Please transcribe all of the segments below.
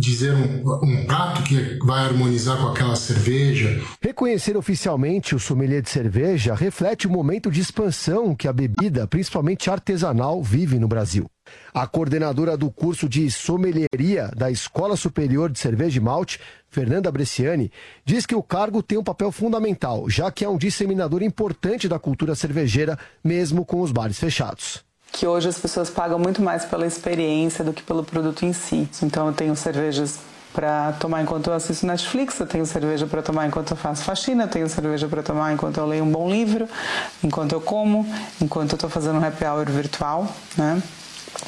dizer um, um prato que vai harmonizar com aquela cerveja. Reconhecer oficialmente o sommelier de cerveja reflete o momento de expansão que a bebida, principalmente artesanal, vive no Brasil. A coordenadora do curso de sommelieria da Escola Superior de Cerveja e Malte, Fernanda Bresciani, diz que o cargo tem um papel fundamental, já que é um disseminador importante da cultura cervejeira, mesmo com os bares fechados que hoje as pessoas pagam muito mais pela experiência do que pelo produto em si. Então eu tenho cervejas para tomar enquanto eu assisto Netflix, eu tenho cerveja para tomar enquanto eu faço faxina, eu tenho cerveja para tomar enquanto eu leio um bom livro, enquanto eu como, enquanto eu estou fazendo um happy hour virtual, né?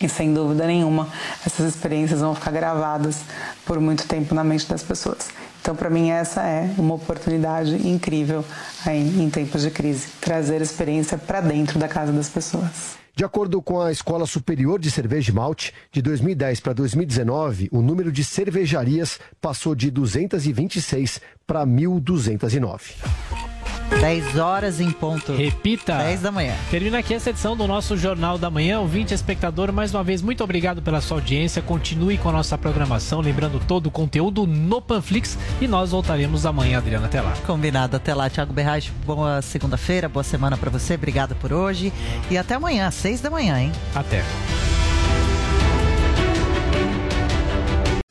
E sem dúvida nenhuma, essas experiências vão ficar gravadas por muito tempo na mente das pessoas. Então, para mim, essa é uma oportunidade incrível em tempos de crise trazer experiência para dentro da casa das pessoas. De acordo com a Escola Superior de Cerveja e Malte, de 2010 para 2019, o número de cervejarias passou de 226 para 1.209. 10 horas em ponto. Repita. 10 da manhã. Termina aqui essa edição do nosso Jornal da Manhã. Ouvinte, espectador, mais uma vez, muito obrigado pela sua audiência. Continue com a nossa programação, lembrando todo o conteúdo no Panflix. E nós voltaremos amanhã, Adriana. Até lá. Combinado. Até lá, Thiago Berraz. Boa segunda-feira, boa semana para você. Obrigado por hoje. E até amanhã, 6 da manhã, hein? Até.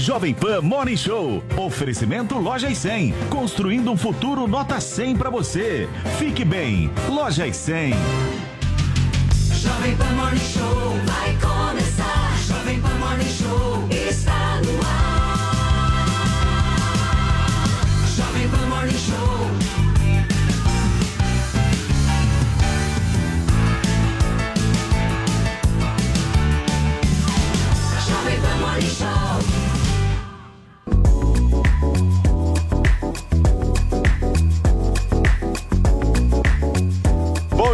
Jovem Pan Morning Show. Oferecimento Loja 100. Construindo um futuro nota 100 para você. Fique bem. Loja 100. Jovem Pan Morning Show vai começar. Jovem Pan Morning Show está no ar. Jovem Pan Morning Show. Jovem Pan Morning Show.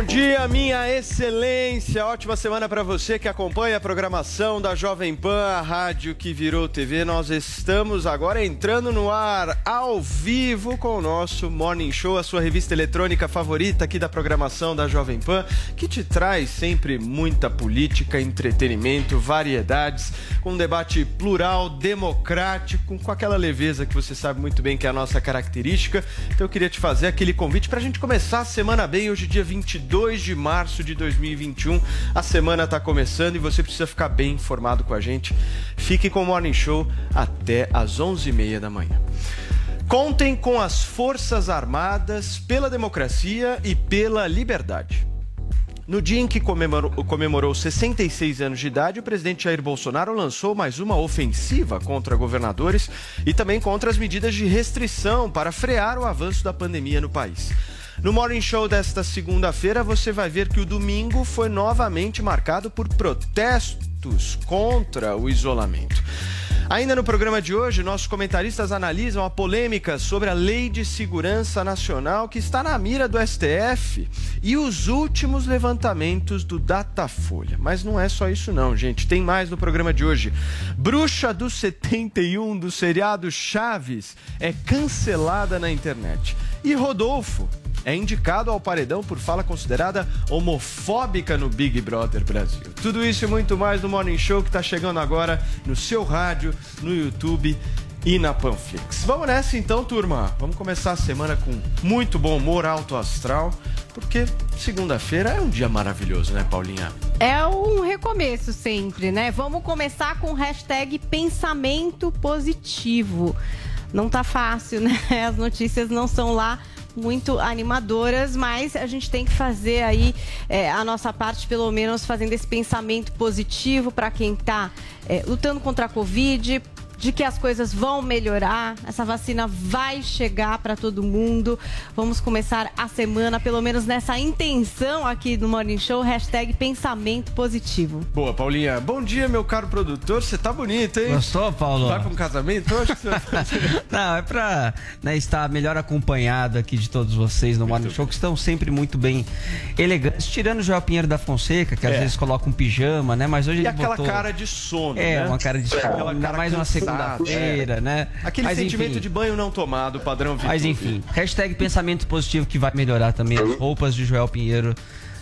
Dia, minha excelência. Ótima semana para você que acompanha a programação da Jovem Pan, a rádio que virou TV. Nós estamos agora entrando no ar ao vivo com o nosso Morning Show, a sua revista eletrônica favorita aqui da programação da Jovem Pan, que te traz sempre muita política, entretenimento, variedades, com um debate plural, democrático, com aquela leveza que você sabe muito bem que é a nossa característica. Então eu queria te fazer aquele convite para a gente começar a semana bem, hoje dia 22 de março de 2021. A semana está começando e você precisa ficar bem informado com a gente. Fique com o Morning Show até às 11h30 da manhã. Contem com as Forças Armadas pela democracia e pela liberdade. No dia em que comemorou, comemorou 66 anos de idade, o presidente Jair Bolsonaro lançou mais uma ofensiva contra governadores e também contra as medidas de restrição para frear o avanço da pandemia no país. No Morning Show desta segunda-feira, você vai ver que o domingo foi novamente marcado por protestos contra o isolamento. Ainda no programa de hoje, nossos comentaristas analisam a polêmica sobre a Lei de Segurança Nacional que está na mira do STF e os últimos levantamentos do Datafolha. Mas não é só isso não, gente. Tem mais no programa de hoje. Bruxa do 71 do seriado Chaves é cancelada na internet. E Rodolfo é indicado ao paredão por fala considerada homofóbica no Big Brother Brasil. Tudo isso e muito mais no Morning Show que está chegando agora no seu rádio, no YouTube e na Panflix. Vamos nessa então, turma. Vamos começar a semana com muito bom humor, alto astral, porque segunda-feira é um dia maravilhoso, né, Paulinha? É um recomeço sempre, né? Vamos começar com o hashtag pensamento positivo. Não tá fácil, né? As notícias não são lá muito animadoras, mas a gente tem que fazer aí é, a nossa parte, pelo menos fazendo esse pensamento positivo para quem está é, lutando contra a Covid, de que as coisas vão melhorar. Essa vacina vai chegar para todo mundo. Vamos começar a semana, pelo menos nessa intenção aqui do Morning Show, hashtag pensamento positivo. Boa, Paulinha. Bom dia, meu caro produtor. Você tá bonito, hein? Gostou, Paulo? Vai pra um casamento hoje? Não, é pra né, estar melhor acompanhado aqui de todos vocês no Morning Show, que estão sempre muito bem elegantes. Tirando o Joel Pinheiro da Fonseca, que às É. vezes coloca um pijama, né? Mas hoje E ele aquela botou... cara de sono, É, né? uma cara de sono, Aquela ainda cara mais uma cansada, segunda-feira, é. né? Aquele Mas, sentimento enfim. de banho não tomado, padrão Vitube. Mas enfim, hashtag pensamento positivo que vai melhorar também as roupas de Joel Pinheiro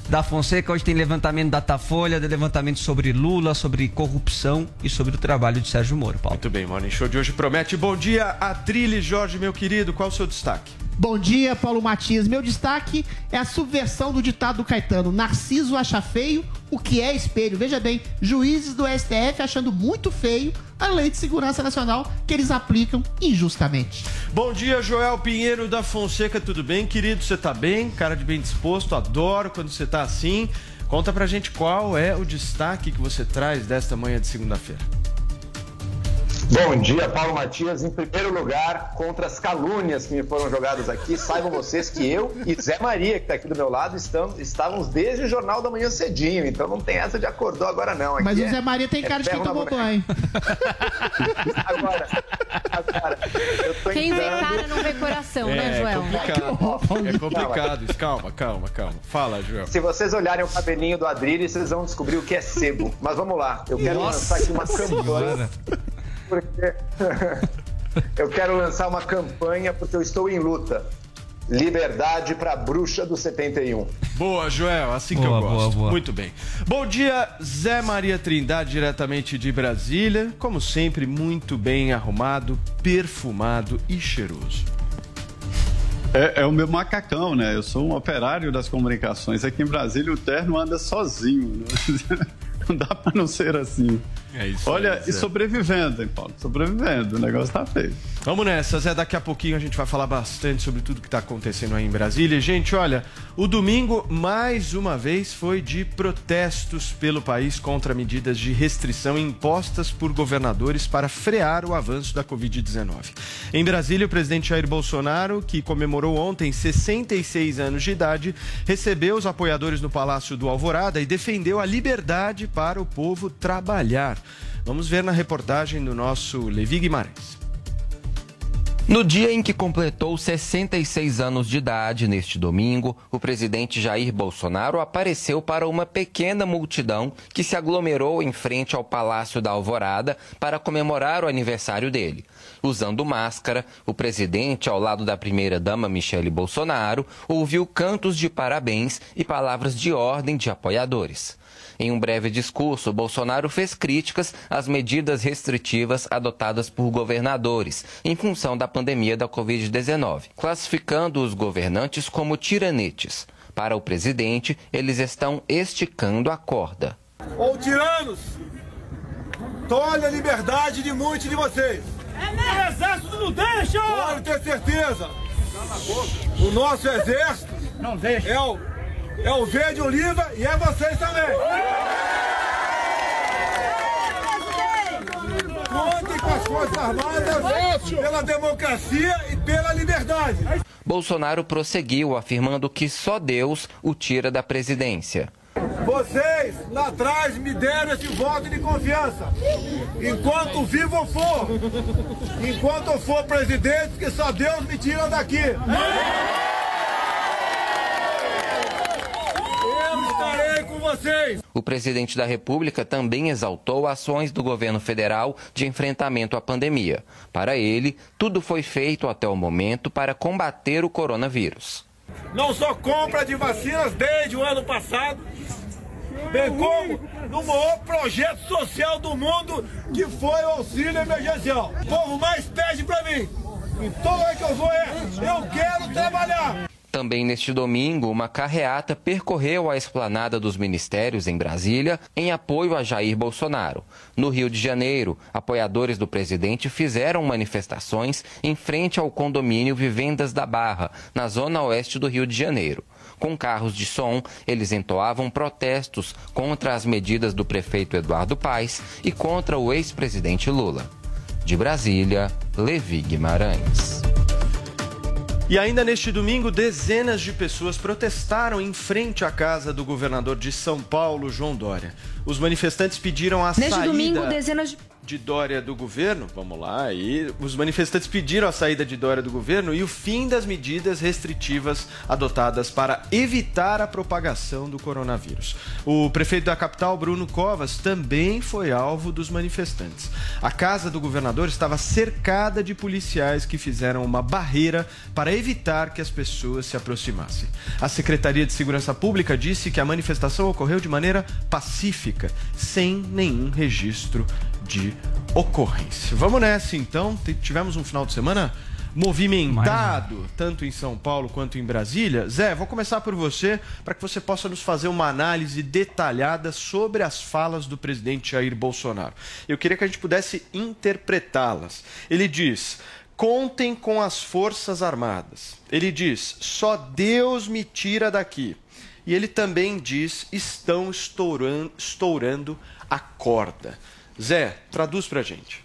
da Fonseca. Hoje tem levantamento da Datafolha, de levantamento sobre Lula, sobre corrupção e sobre o trabalho de Sérgio Moro, Paulo. Muito bem, Morning Show de hoje promete. Bom dia, Atrile Jorge, meu querido. Qual o seu destaque? Bom dia, Paulo Matias. Meu destaque é a subversão do ditado do Caetano. Narciso acha feio o que é espelho. Veja bem, juízes do STF achando muito feio a lei de segurança nacional que eles aplicam injustamente. Bom dia, Joel Pinheiro da Fonseca, tudo bem? Querido, você tá bem? Cara de bem disposto, adoro quando você tá assim. Conta pra gente qual é o destaque que você traz desta manhã de segunda-feira. Bom dia, Paulo Matias. Em primeiro lugar, contra as calúnias que me foram jogadas aqui, saibam vocês que eu e Zé Maria, que está aqui do meu lado, estamos, estávamos desde o Jornal da Manhã cedinho. Então não tem essa de acordou agora, não. Aqui Mas o é- Zé Maria tem é cara de quem tomou banho. Agora, agora, eu tô Quem vê entrando- cara não vê coração, né, é Joel? complicado. É complicado isso. Calma, calma, calma. Fala, Joel. Se vocês olharem o cabelinho do Adrilho, vocês vão descobrir o que é sebo. Mas vamos lá, eu quero lançar aqui uma campanha. Porque eu quero lançar uma campanha porque eu estou em luta. Liberdade para a bruxa do 71. Boa, Joel, assim que Boa, eu boa, gosto. boa. Muito bem. Bom dia, Zé Maria Trindade, diretamente de Brasília. Como sempre, muito bem arrumado, perfumado e cheiroso. É, é o meu macacão, né? Eu sou um operário das comunicações. Aqui em Brasília o terno anda sozinho. Né? Não dá pra não ser assim. É isso Olha, aí, e sobrevivendo, hein, Paulo? Sobrevivendo. O negócio tá feio. Vamos nessa, Zé. Daqui a pouquinho a gente vai falar bastante sobre tudo que está acontecendo aí em Brasília. E, Gente, olha, o domingo, mais uma vez, foi de protestos pelo país contra medidas de restrição impostas por governadores para frear o avanço da Covid-19. Em Brasília, o presidente Jair Bolsonaro, que comemorou ontem 66 anos de idade, recebeu os apoiadores no Palácio do Alvorada e defendeu a liberdade para o povo trabalhar. Vamos ver na reportagem do nosso Levi Guimarães. No dia em que completou 66 anos de idade, neste domingo, o presidente Jair Bolsonaro apareceu para uma pequena multidão que se aglomerou em frente ao Palácio da Alvorada para comemorar o aniversário dele. Usando máscara, o presidente, ao lado da primeira-dama Michele Bolsonaro, ouviu cantos de parabéns e palavras de ordem de apoiadores. Em um breve discurso, Bolsonaro fez críticas às medidas restritivas adotadas por governadores em função da pandemia da Covid-19, classificando os governantes como tiranetes. Para o presidente, eles estão esticando a corda. ou tiranos, tolhe a liberdade de muitos de vocês. O exército não deixa! Pode ter certeza. O nosso exército não deixa. É, o, é o verde oliva e é vocês também. Contem com as Forças Armadas pela democracia e pela liberdade. Bolsonaro prosseguiu afirmando que só Deus o tira da presidência. Vocês lá atrás me deram esse voto de confiança. Enquanto vivo eu for, enquanto eu for presidente, que só Deus me tira daqui. Eu estarei com vocês. O presidente da República também exaltou ações do governo federal de enfrentamento à pandemia. Para ele, tudo foi feito até o momento para combater o coronavírus. Não só compra de vacinas desde o ano passado, bem como no maior projeto social do mundo, que foi o auxílio emergencial. O povo mais pede para mim. Todo lugar que eu vou é, eu quero trabalhar. Também neste domingo, uma carreata percorreu a esplanada dos ministérios em Brasília em apoio a Jair Bolsonaro. No Rio de Janeiro, apoiadores do presidente fizeram manifestações em frente ao condomínio Vivendas da Barra, na zona oeste do Rio de Janeiro. Com carros de som, eles entoavam protestos contra as medidas do prefeito Eduardo Paes e contra o ex-presidente Lula. De Brasília, Levi Guimarães. E ainda neste domingo, dezenas de pessoas protestaram em frente à casa do governador de São Paulo, João Dória. Os manifestantes pediram a Neste saída domingo, dezenas de de Dória do governo, vamos lá, e os manifestantes pediram a saída de Dória do governo e o fim das medidas restritivas adotadas para evitar a propagação do coronavírus. O prefeito da capital, Bruno Covas, também foi alvo dos manifestantes. A casa do governador estava cercada de policiais que fizeram uma barreira para evitar que as pessoas se aproximassem. A Secretaria de Segurança Pública disse que a manifestação ocorreu de maneira pacífica, sem nenhum registro de ocorrência. Vamos nessa então. Tivemos um final de semana movimentado, tanto em São Paulo quanto em Brasília. Zé, vou começar por você, para que você possa nos fazer uma análise detalhada sobre as falas do presidente Jair Bolsonaro. Eu queria que a gente pudesse interpretá-las. Ele diz: contem com as Forças Armadas. Ele diz: só Deus me tira daqui. E ele também diz: estão estourando, estourando a corda. Zé, traduz pra gente.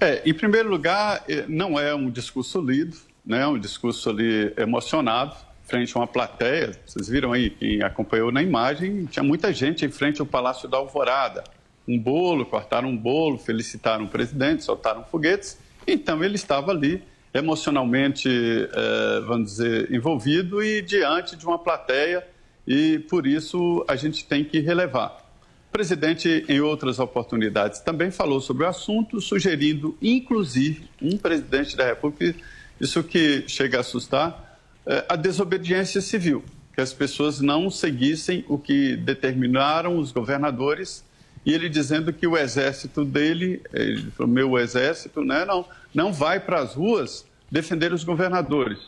É, em primeiro lugar, eh, não é um discurso lido, né? um discurso ali emocionado, frente a uma plateia. Vocês viram aí, quem acompanhou na imagem, tinha muita gente em frente ao Palácio da Alvorada. Um bolo, cortaram um bolo, felicitaram o presidente, soltaram foguetes. Então, ele estava ali emocionalmente, eh, vamos dizer, envolvido e diante de uma plateia, e por isso a gente tem que relevar. O presidente, em outras oportunidades, também falou sobre o assunto, sugerindo, inclusive, um presidente da República, isso que chega a assustar, eh, a desobediência civil, que as pessoas não seguissem o que determinaram os governadores, e ele dizendo que o exército dele, ele falou, meu exército, né, não, não vai para as ruas defender os governadores.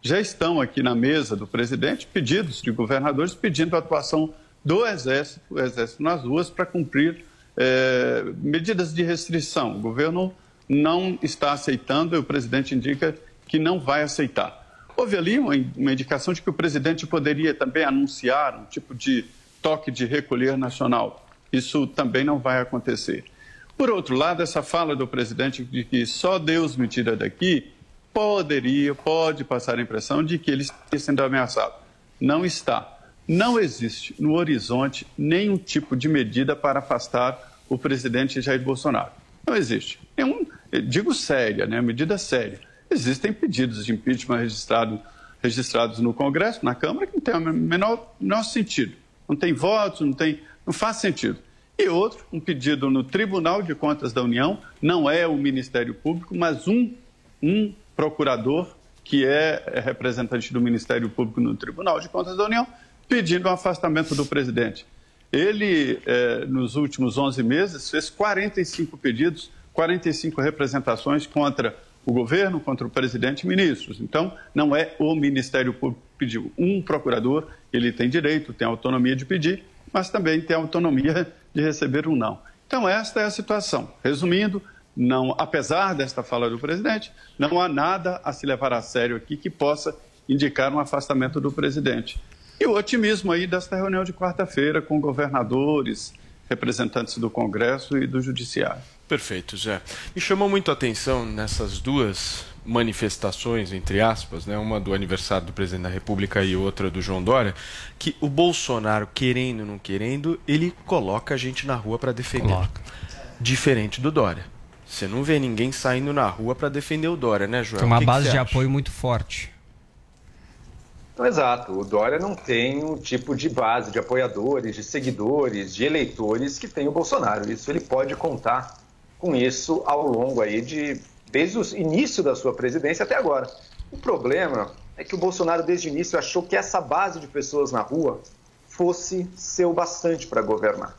Já estão aqui na mesa do presidente pedidos de governadores pedindo a atuação do Exército, o Exército nas ruas, para cumprir eh, medidas de restrição. O governo não está aceitando e o presidente indica que não vai aceitar. Houve ali uma, uma indicação de que o presidente poderia também anunciar um tipo de toque de recolher nacional. Isso também não vai acontecer. Por outro lado, essa fala do presidente de que só Deus me tira daqui poderia, pode passar a impressão de que ele está sendo ameaçado. Não está. Não existe no horizonte nenhum tipo de medida para afastar o presidente Jair Bolsonaro. Não existe. Nenhum, digo séria, né? medida séria. Existem pedidos de impeachment registrado, registrados no Congresso, na Câmara, que não tem o menor, menor sentido. Não tem votos, não, tem, não faz sentido. E outro, um pedido no Tribunal de Contas da União, não é o Ministério Público, mas um, um procurador que é é representante do Ministério Público no Tribunal de Contas da União, pedindo o afastamento do presidente. Ele, eh, nos últimos 11 meses, fez 45 pedidos, 45 representações contra o governo, contra o presidente e ministros. Então, não é o Ministério Público que pediu. Um procurador, ele tem direito, tem autonomia de pedir, mas também tem autonomia de receber um não. Então, esta é a situação. Resumindo, não, apesar desta fala do presidente, não há nada a se levar a sério aqui que possa indicar um afastamento do presidente. E o otimismo aí desta reunião de quarta-feira com governadores, representantes do Congresso e do Judiciário. Perfeito, Zé. Me chamou muito a atenção nessas duas manifestações, entre aspas, né, uma do aniversário do presidente da República e outra do João Dória, que o Bolsonaro, querendo ou não querendo, ele coloca a gente na rua para defender. Diferente do Dória. Você não vê ninguém saindo na rua para defender o Dória, né, Joel? Tem uma que que base você de acha? apoio muito forte. Exato. O Dória não tem o tipo de base de apoiadores, de seguidores, de eleitores que tem o Bolsonaro. Isso ele pode contar com isso ao longo aí de desde o início da sua presidência até agora. O problema é que o Bolsonaro desde o início achou que essa base de pessoas na rua fosse ser o bastante para governar.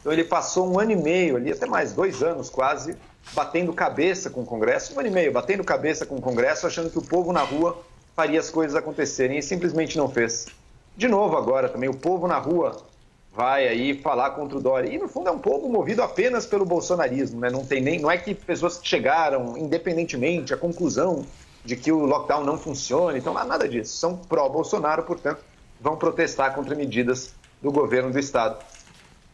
Então ele passou um ano e meio ali, até mais dois anos quase, batendo cabeça com o Congresso, um ano e meio batendo cabeça com o Congresso, achando que o povo na rua faria as coisas acontecerem e simplesmente não fez. De novo agora também, o povo na rua vai aí falar contra o Dória. E no fundo é um povo movido apenas pelo bolsonarismo, né? Não tem nem, não é que pessoas chegaram independentemente à conclusão de que o lockdown não funciona, então nada disso. São pró-Bolsonaro, portanto, vão protestar contra medidas do governo do estado.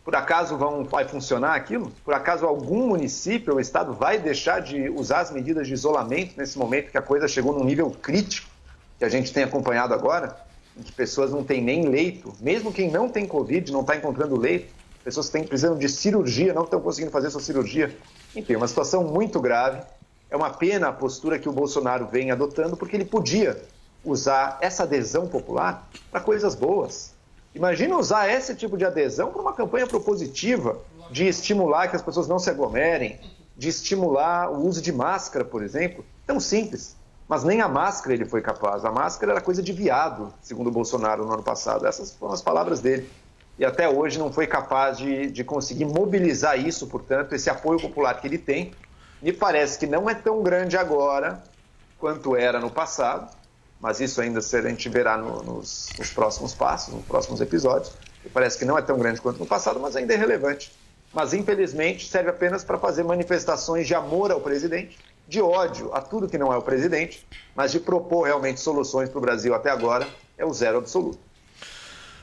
Por acaso vão, vai funcionar aquilo? Por acaso algum município ou estado vai deixar de usar as medidas de isolamento nesse momento que a coisa chegou num nível crítico que a gente tem acompanhado agora, em que pessoas não têm nem leito, mesmo quem não tem Covid não está encontrando leito, pessoas que têm, precisam de cirurgia não estão conseguindo fazer sua cirurgia. Enfim, uma situação muito grave. É uma pena a postura que o Bolsonaro vem adotando, porque ele podia usar essa adesão popular para coisas boas. Imagina usar esse tipo de adesão para uma campanha propositiva de estimular que as pessoas não se aglomerem, de estimular o uso de máscara, por exemplo. Tão simples. Mas nem a máscara ele foi capaz. A máscara era coisa de viado, segundo o Bolsonaro no ano passado. Essas foram as palavras dele. E até hoje não foi capaz de, de conseguir mobilizar isso, portanto, esse apoio popular que ele tem. Me parece que não é tão grande agora quanto era no passado mas isso ainda a gente verá no, nos, nos, próximos passos, nos próximos episódios. E parece que não é tão grande quanto no passado, mas ainda é relevante. Mas, infelizmente, serve apenas para fazer manifestações de amor ao presidente, de ódio a tudo que não é o presidente, mas de propor realmente soluções para o Brasil até agora é o zero absoluto.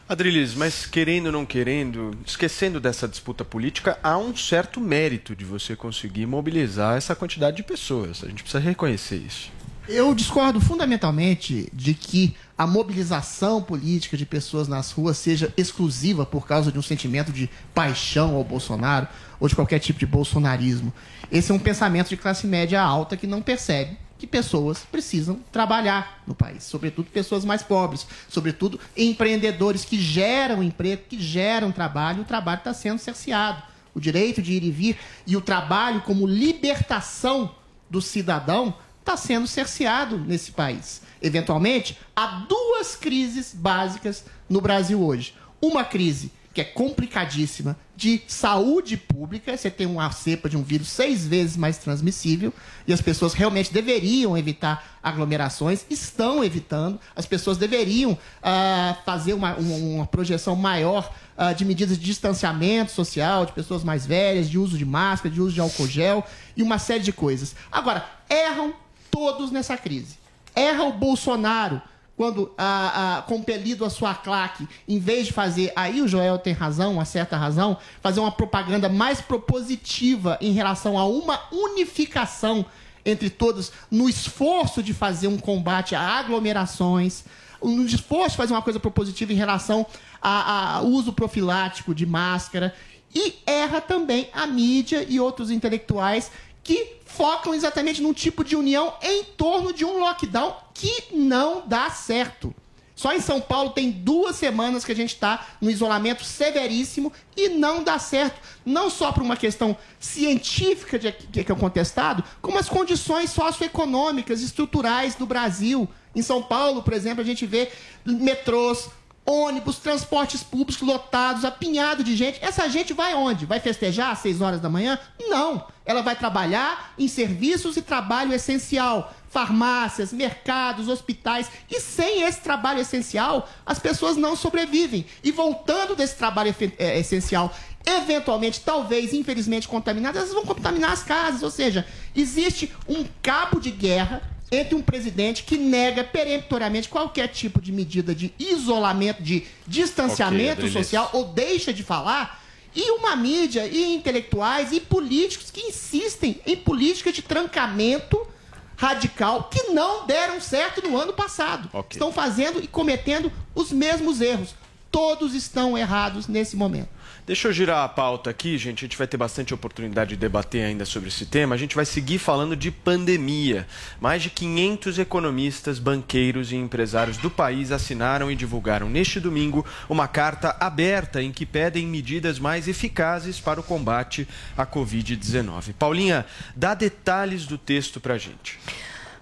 Adriles, mas querendo ou não querendo, esquecendo dessa disputa política, há um certo mérito de você conseguir mobilizar essa quantidade de pessoas. A gente precisa reconhecer isso. Eu discordo fundamentalmente de que a mobilização política de pessoas nas ruas seja exclusiva por causa de um sentimento de paixão ao Bolsonaro ou de qualquer tipo de bolsonarismo. Esse é um pensamento de classe média alta que não percebe que pessoas precisam trabalhar no país, sobretudo pessoas mais pobres, sobretudo empreendedores que geram emprego, que geram trabalho, o trabalho está sendo cerceado. O direito de ir e vir e o trabalho como libertação do cidadão está sendo cerceado nesse país. Eventualmente, há duas crises básicas no Brasil hoje. Uma crise que é complicadíssima de saúde pública. Você tem uma cepa de um vírus seis vezes mais transmissível e as pessoas realmente deveriam evitar aglomerações, estão evitando. As pessoas deveriam uh, fazer uma, uma, uma, projeção maior uh, de medidas de distanciamento social, de pessoas mais velhas, de uso de máscara, de uso de álcool gel e uma série de coisas. Agora, erram todos nessa crise. Erra o Bolsonaro quando, ah, ah, compelido a sua claque, em vez de fazer, aí o Joel tem razão, uma certa razão, fazer uma propaganda mais propositiva em relação a uma unificação entre todos, no esforço de fazer um combate a aglomerações, no esforço de fazer uma coisa propositiva em relação ao uso profilático de máscara. E erra também a mídia e outros intelectuais que focam exatamente num tipo de união em torno de um lockdown que não dá certo. Só em São Paulo tem duas semanas que a gente está no isolamento severíssimo e não dá certo. Não só por uma questão científica de, que é contestado, como as condições socioeconômicas, estruturais do Brasil. Em São Paulo, por exemplo, a gente vê metrôs, ônibus, transportes públicos lotados, apinhado de gente. Essa gente vai onde? Vai festejar às 6 horas da manhã? Não. Ela vai trabalhar em serviços e trabalho essencial. Farmácias, mercados, hospitais. E sem esse trabalho essencial, as pessoas não sobrevivem. E voltando desse trabalho é, essencial, eventualmente, talvez, infelizmente, contaminadas, elas vão contaminar as casas. Ou seja, existe um cabo de guerra entre um presidente que nega peremptoriamente qualquer tipo de medida de isolamento, de distanciamento okay, social, ou deixa de falar, e uma mídia, e intelectuais, e políticos que insistem em política de trancamento radical que não deram certo no ano passado. Okay. Estão fazendo e cometendo os mesmos erros. Todos estão errados nesse momento. Deixa eu girar a pauta aqui, gente. A gente vai ter bastante oportunidade de debater ainda sobre esse tema. A gente vai seguir falando de pandemia. Mais de 500 economistas, banqueiros e empresários do país assinaram e divulgaram neste domingo uma carta aberta em que pedem medidas mais eficazes para o combate à Covid-19. Paulinha, dá detalhes do texto para a gente.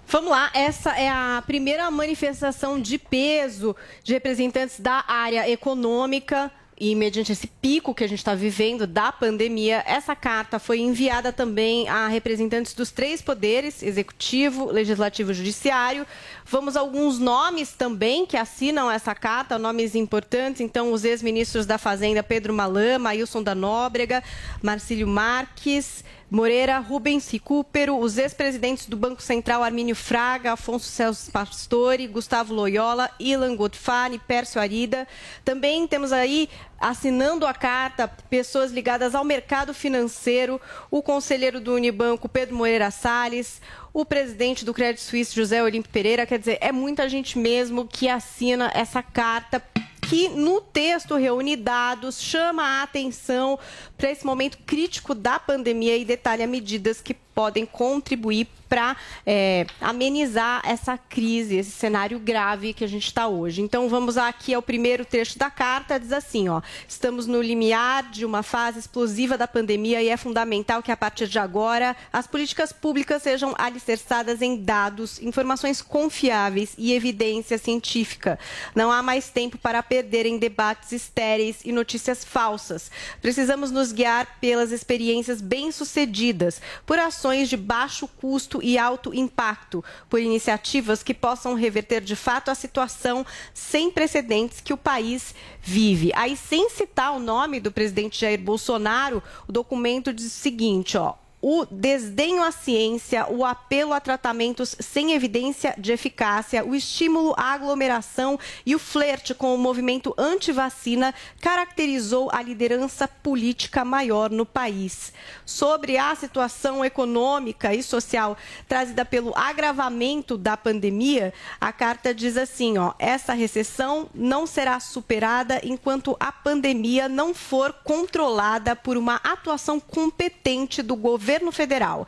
Vamos lá, essa é a primeira manifestação de peso de representantes da área econômica e mediante esse pico que a gente está vivendo da pandemia, essa carta foi enviada também a representantes dos três poderes, executivo, legislativo e judiciário. Vamos a alguns nomes também que assinam essa carta, nomes importantes. Então, os ex-ministros da Fazenda, Pedro Malama, Wilson da Nóbrega, Marcílio Marques, Moreira, Rubens Recupero, os ex-presidentes do Banco Central Armínio Fraga, Afonso Celso Pastore, Gustavo Loyola, Ilan Godfani, Pércio Arida. Também temos aí assinando a carta pessoas ligadas ao mercado financeiro, o conselheiro do Unibanco Pedro Moreira Salles, o presidente do Credit Suisse José Olímpio Pereira, quer dizer, é muita gente mesmo que assina essa carta que no texto reúne dados, chama a atenção para esse momento crítico da pandemia e detalha medidas que podem contribuir para é, amenizar essa crise, esse cenário grave que a gente está hoje. Então vamos aqui ao primeiro trecho da carta, diz assim, ó, estamos no limiar de uma fase explosiva da pandemia e é fundamental que a partir de agora as políticas públicas sejam alicerçadas em dados, informações confiáveis e evidência científica. Não há mais tempo para perder em debates estéreis e notícias falsas. Precisamos nos guiar pelas experiências bem-sucedidas, por ações de baixo custo e alto impacto, por iniciativas que possam reverter de fato a situação sem precedentes que o país vive. Aí, sem citar o nome do presidente Jair Bolsonaro, o documento diz o seguinte, ó o desdenho à ciência, o apelo a tratamentos sem evidência de eficácia, o estímulo à aglomeração e o flerte com o movimento anti-vacina caracterizou a liderança política maior no país. Sobre a situação econômica e social trazida pelo agravamento da pandemia, a carta diz assim, ó, essa recessão não será superada enquanto a pandemia não for controlada por uma atuação competente do governo governo federal.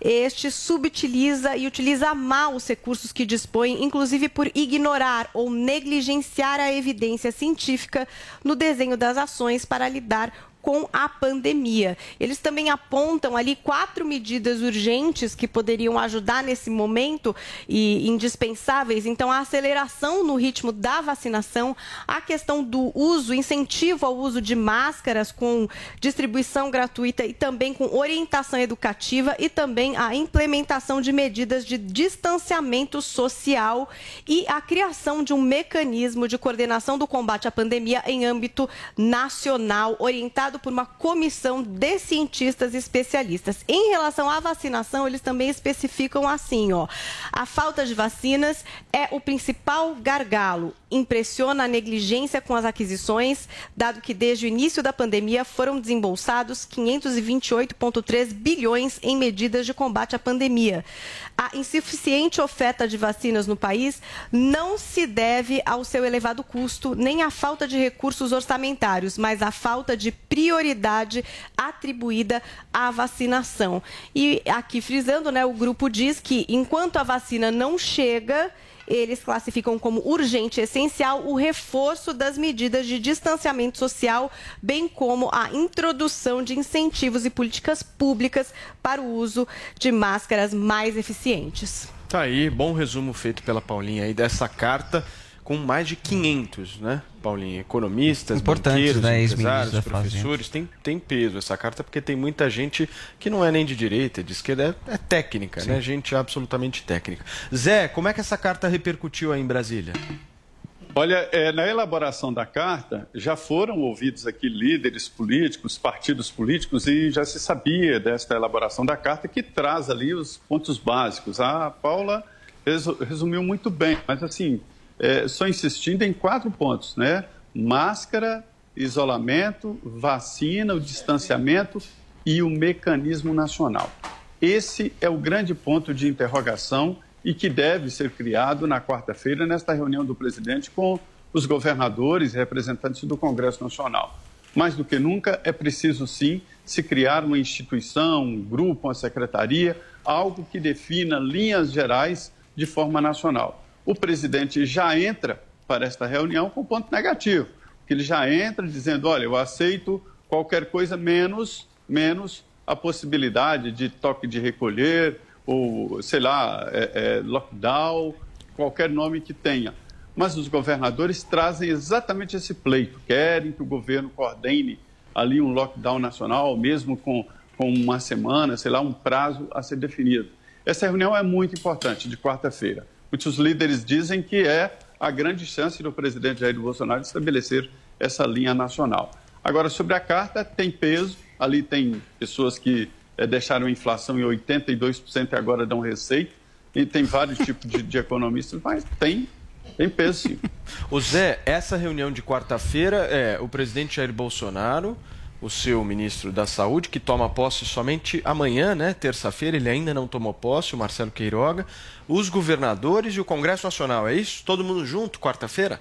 Este subutiliza e utiliza mal os recursos que dispõe, inclusive por ignorar ou negligenciar a evidência científica no desenho das ações para lidar com a pandemia. Eles também apontam ali quatro medidas urgentes que poderiam ajudar nesse momento e indispensáveis. Então, a aceleração no ritmo da vacinação, a questão do uso, incentivo ao uso de máscaras com distribuição gratuita e também com orientação educativa e também a implementação de medidas de distanciamento social e a criação de um mecanismo de coordenação do combate à pandemia em âmbito nacional orientado por uma comissão de cientistas especialistas. Em relação à vacinação, eles também especificam assim, ó, a falta de vacinas é o principal gargalo. Impressiona a negligência com as aquisições, dado que desde o início da pandemia foram desembolsados 528,3 bilhões em medidas de combate à pandemia. A insuficiente oferta de vacinas no país não se deve ao seu elevado custo, nem à falta de recursos orçamentários, mas à falta de prioridade atribuída à vacinação. E aqui frisando, né, o grupo diz que enquanto a vacina não chega, eles classificam como urgente e essencial o reforço das medidas de distanciamento social, bem como a introdução de incentivos e políticas públicas para o uso de máscaras mais eficientes. Tá aí, bom resumo feito pela Paulinha aí dessa carta com mais de 500, né, Paulinho? Economistas, Importantes, banqueiros, né, empresários, da professores. Tem, tem peso essa carta porque tem muita gente que não é nem de direita, de esquerda, é, é técnica, Sim. né? Gente absolutamente técnica. Zé, como é que essa carta repercutiu aí em Brasília? Olha, é, na elaboração da carta, já foram ouvidos aqui líderes políticos, partidos políticos, e já se sabia desta elaboração da carta que traz ali os pontos básicos. A Paula resu- resumiu muito bem, mas assim, é, só insistindo em quatro pontos, né? Máscara, isolamento, vacina, o distanciamento e o mecanismo nacional. Esse é o grande ponto de interrogação e que deve ser criado na quarta-feira, nesta reunião do presidente com os governadores e representantes do Congresso Nacional. Mais do que nunca, é preciso sim se criar uma instituição, um grupo, uma secretaria, algo que defina linhas gerais de forma nacional. O presidente já entra para esta reunião com ponto negativo, que ele já entra dizendo, olha, eu aceito qualquer coisa menos, menos a possibilidade de toque de recolher, ou, sei lá, é, é, lockdown, qualquer nome que tenha. Mas os governadores trazem exatamente esse pleito, querem que o governo coordene ali um lockdown nacional, mesmo com, com uma semana, sei lá, um prazo a ser definido. Essa reunião é muito importante, de quarta-feira. Muitos líderes dizem que é a grande chance do presidente Jair Bolsonaro estabelecer essa linha nacional. Agora, sobre a carta, tem peso, ali tem pessoas que eh, deixaram a inflação em 82% e agora dão receita. E tem vários tipos de, de economistas, mas tem, tem peso sim. O Zé, essa reunião de quarta-feira é o presidente Jair Bolsonaro, o seu ministro da Saúde, que toma posse somente amanhã, né? Terça-feira, ele ainda não tomou posse, o Marcelo Queiroga, os governadores e o Congresso Nacional, é isso? Todo mundo junto, quarta-feira?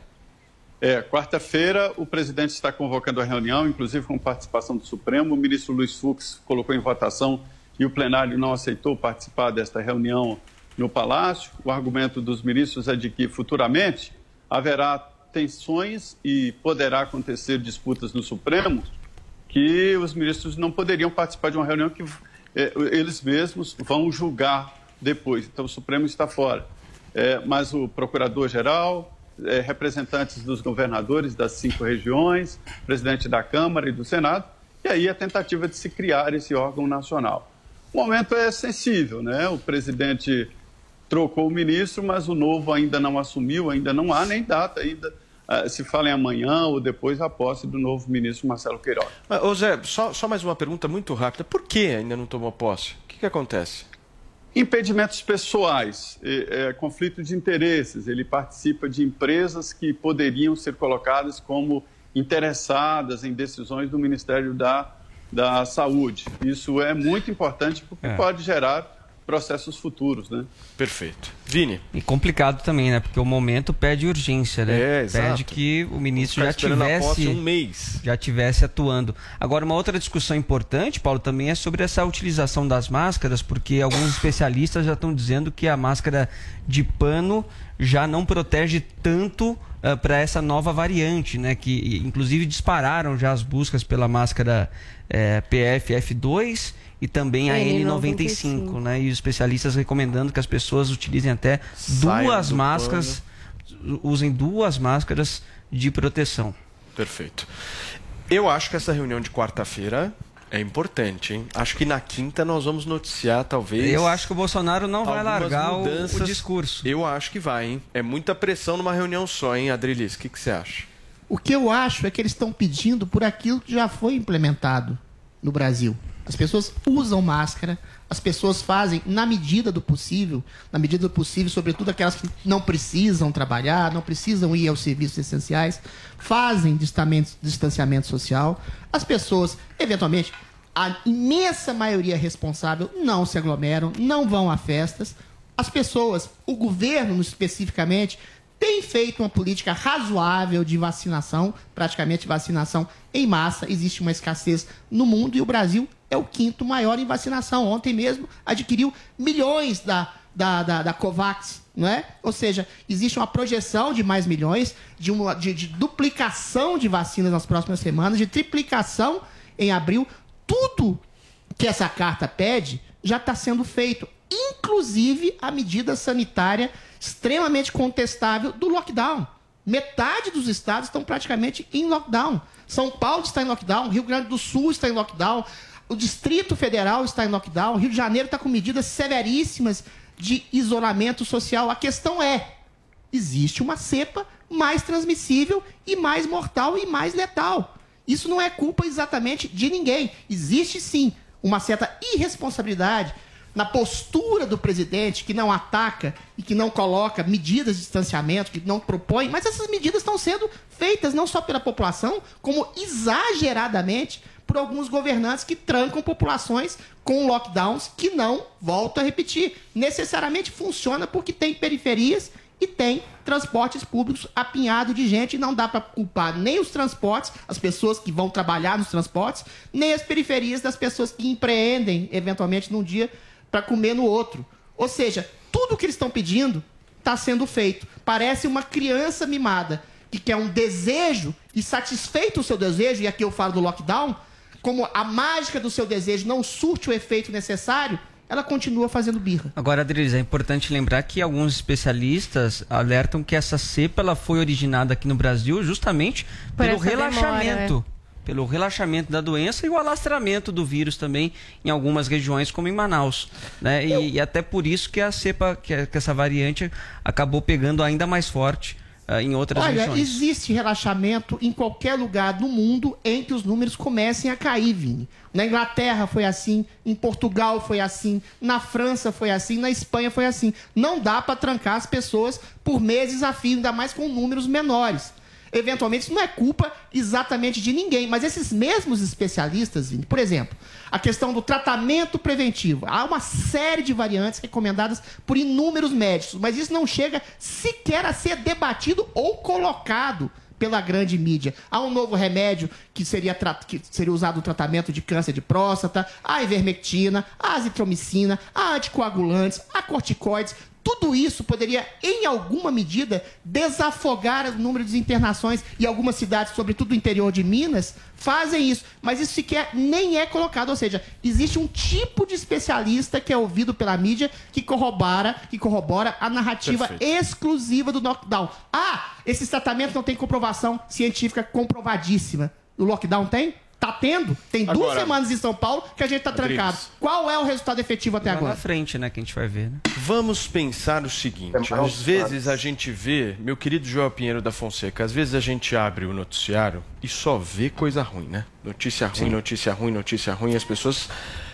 É, quarta-feira o presidente está convocando a reunião, inclusive com participação do Supremo. O ministro Luiz Fux colocou em votação e o plenário não aceitou participar desta reunião no Palácio. O argumento dos ministros é de que futuramente haverá tensões e poderá acontecer disputas no Supremo que os ministros não poderiam participar de uma reunião que eh, eles mesmos vão julgar depois. Então o Supremo está fora. Eh, mas o procurador-geral, eh, representantes dos governadores das cinco regiões, presidente da Câmara e do Senado, e aí a tentativa de se criar esse órgão nacional. O momento é sensível, né? O presidente trocou o ministro, mas o novo ainda não assumiu, ainda não há nem data ainda. Uh, se fala em amanhã ou depois a posse do novo ministro Marcelo Queiroga. Mas, ô Zé, só, só mais uma pergunta muito rápida. Por que ainda não tomou posse? O que, que acontece? Impedimentos pessoais, é, é, conflito de interesses. Ele participa de empresas que poderiam ser colocadas como interessadas em decisões do Ministério da, da Saúde. Isso é muito importante porque É. pode gerar processos futuros, né? Perfeito. Vini. E complicado também, né? Porque o momento pede urgência, né? É, pede exato. que o ministro já tivesse um mês. já tivesse atuando. Agora, uma outra discussão importante, Paulo, também é sobre essa utilização das máscaras, porque alguns especialistas já estão dizendo que a máscara de pano já não protege tanto para essa nova variante, né? Que inclusive dispararam já as buscas pela máscara eh, PFF2 e também a N95, N95, né? E os especialistas recomendando que as pessoas utilizem até Saiam duas máscaras, usem duas máscaras de proteção. Perfeito. Eu acho que essa reunião de quarta-feira é importante, hein? Acho que na quinta nós vamos noticiar, talvez. Eu acho que o Bolsonaro não vai largar o- mudanças. o discurso. Eu acho que vai, hein? É muita pressão numa reunião só, hein, Adrilis? O que, que você acha? O que eu acho é que eles estão pedindo por aquilo que já foi implementado no Brasil. As pessoas usam máscara, as pessoas fazem na medida do possível, na medida do possível, sobretudo aquelas que não precisam trabalhar, não precisam ir aos serviços essenciais, fazem distanciamento, social. As pessoas, eventualmente, a imensa maioria responsável, não se aglomeram, não vão a festas. As pessoas, o governo especificamente, tem feito uma política razoável de vacinação, praticamente vacinação em massa. Existe uma escassez no mundo e o Brasil é o quinto maior em vacinação. Ontem mesmo adquiriu milhões da, da, da, da Covax, não é? Ou seja, existe uma projeção de mais milhões, de, uma, de, de duplicação de vacinas nas próximas semanas, de triplicação em abril. Tudo que essa carta pede já está sendo feito, inclusive a medida sanitária extremamente contestável do lockdown. Metade dos estados estão praticamente em lockdown. São Paulo está em lockdown, Rio Grande do Sul está em lockdown, o Distrito Federal está em lockdown, Rio de Janeiro está com medidas severíssimas de isolamento social. A questão é: existe uma cepa mais transmissível e mais mortal e mais letal. Isso não é culpa exatamente de ninguém. Existe sim uma certa irresponsabilidade na postura do presidente que não ataca e que não coloca medidas de distanciamento, que não propõe, mas essas medidas estão sendo feitas não só pela população, como exageradamente por alguns governantes que trancam populações com lockdowns que não, volto a repetir, necessariamente funciona porque tem periferias e tem transportes públicos apinhado de gente e não dá para culpar nem os transportes, as pessoas que vão trabalhar nos transportes, nem as periferias das pessoas que empreendem eventualmente num dia para comer no outro. Ou seja, tudo que eles estão pedindo está sendo feito. Parece uma criança mimada que quer um desejo e satisfeito o seu desejo, e aqui eu falo do lockdown, como a mágica do seu desejo não surte o efeito necessário, ela continua fazendo birra. Agora, Adriles, é importante lembrar que alguns especialistas alertam que essa cepa ela foi originada aqui no Brasil justamente Por pelo essa relaxamento. demora, Pelo relaxamento da doença e o alastramento do vírus também em algumas regiões, como em Manaus. Né? E, e até por isso que a cepa, que, a- que essa variante acabou pegando ainda mais forte ah, em outras Olha, regiões. existe relaxamento em qualquer lugar do mundo em que os números comecem a cair, Vini. Na Inglaterra foi assim, em Portugal foi assim, na França foi assim, na Espanha foi assim. Não dá para trancar as pessoas por meses a fio, ainda mais com números menores. Eventualmente, isso não é culpa exatamente de ninguém, mas esses mesmos especialistas, por exemplo, a questão do tratamento preventivo. Há uma série de variantes recomendadas por inúmeros médicos, mas isso não chega sequer a ser debatido ou colocado pela grande mídia. Há um novo remédio que seria, que seria usado no tratamento de câncer de próstata, a ivermectina, a azitromicina, a anticoagulantes, a corticoides. Tudo isso poderia, em alguma medida, desafogar o número de internações e algumas cidades, sobretudo do interior de Minas, fazem isso. Mas isso sequer nem é colocado. Ou seja, existe um tipo de especialista que é ouvido pela mídia que corrobora, que corrobora a narrativa Perfeito. exclusiva do knockdown. Ah, esses tratamentos não têm comprovação científica comprovadíssima. O lockdown tem? Tá tendo? Tem duas Agora- semanas em São Paulo que a gente tá Rodrigues. trancado. Qual é o resultado efetivo até Lá agora? na frente, né, que a gente vai ver, né? Vamos pensar o seguinte: às vezes a gente vê, meu querido Joel Pinheiro da Fonseca, às vezes a gente abre o noticiário e só vê coisa ruim, né? Notícia ruim, Sim. notícia ruim, notícia ruim, as pessoas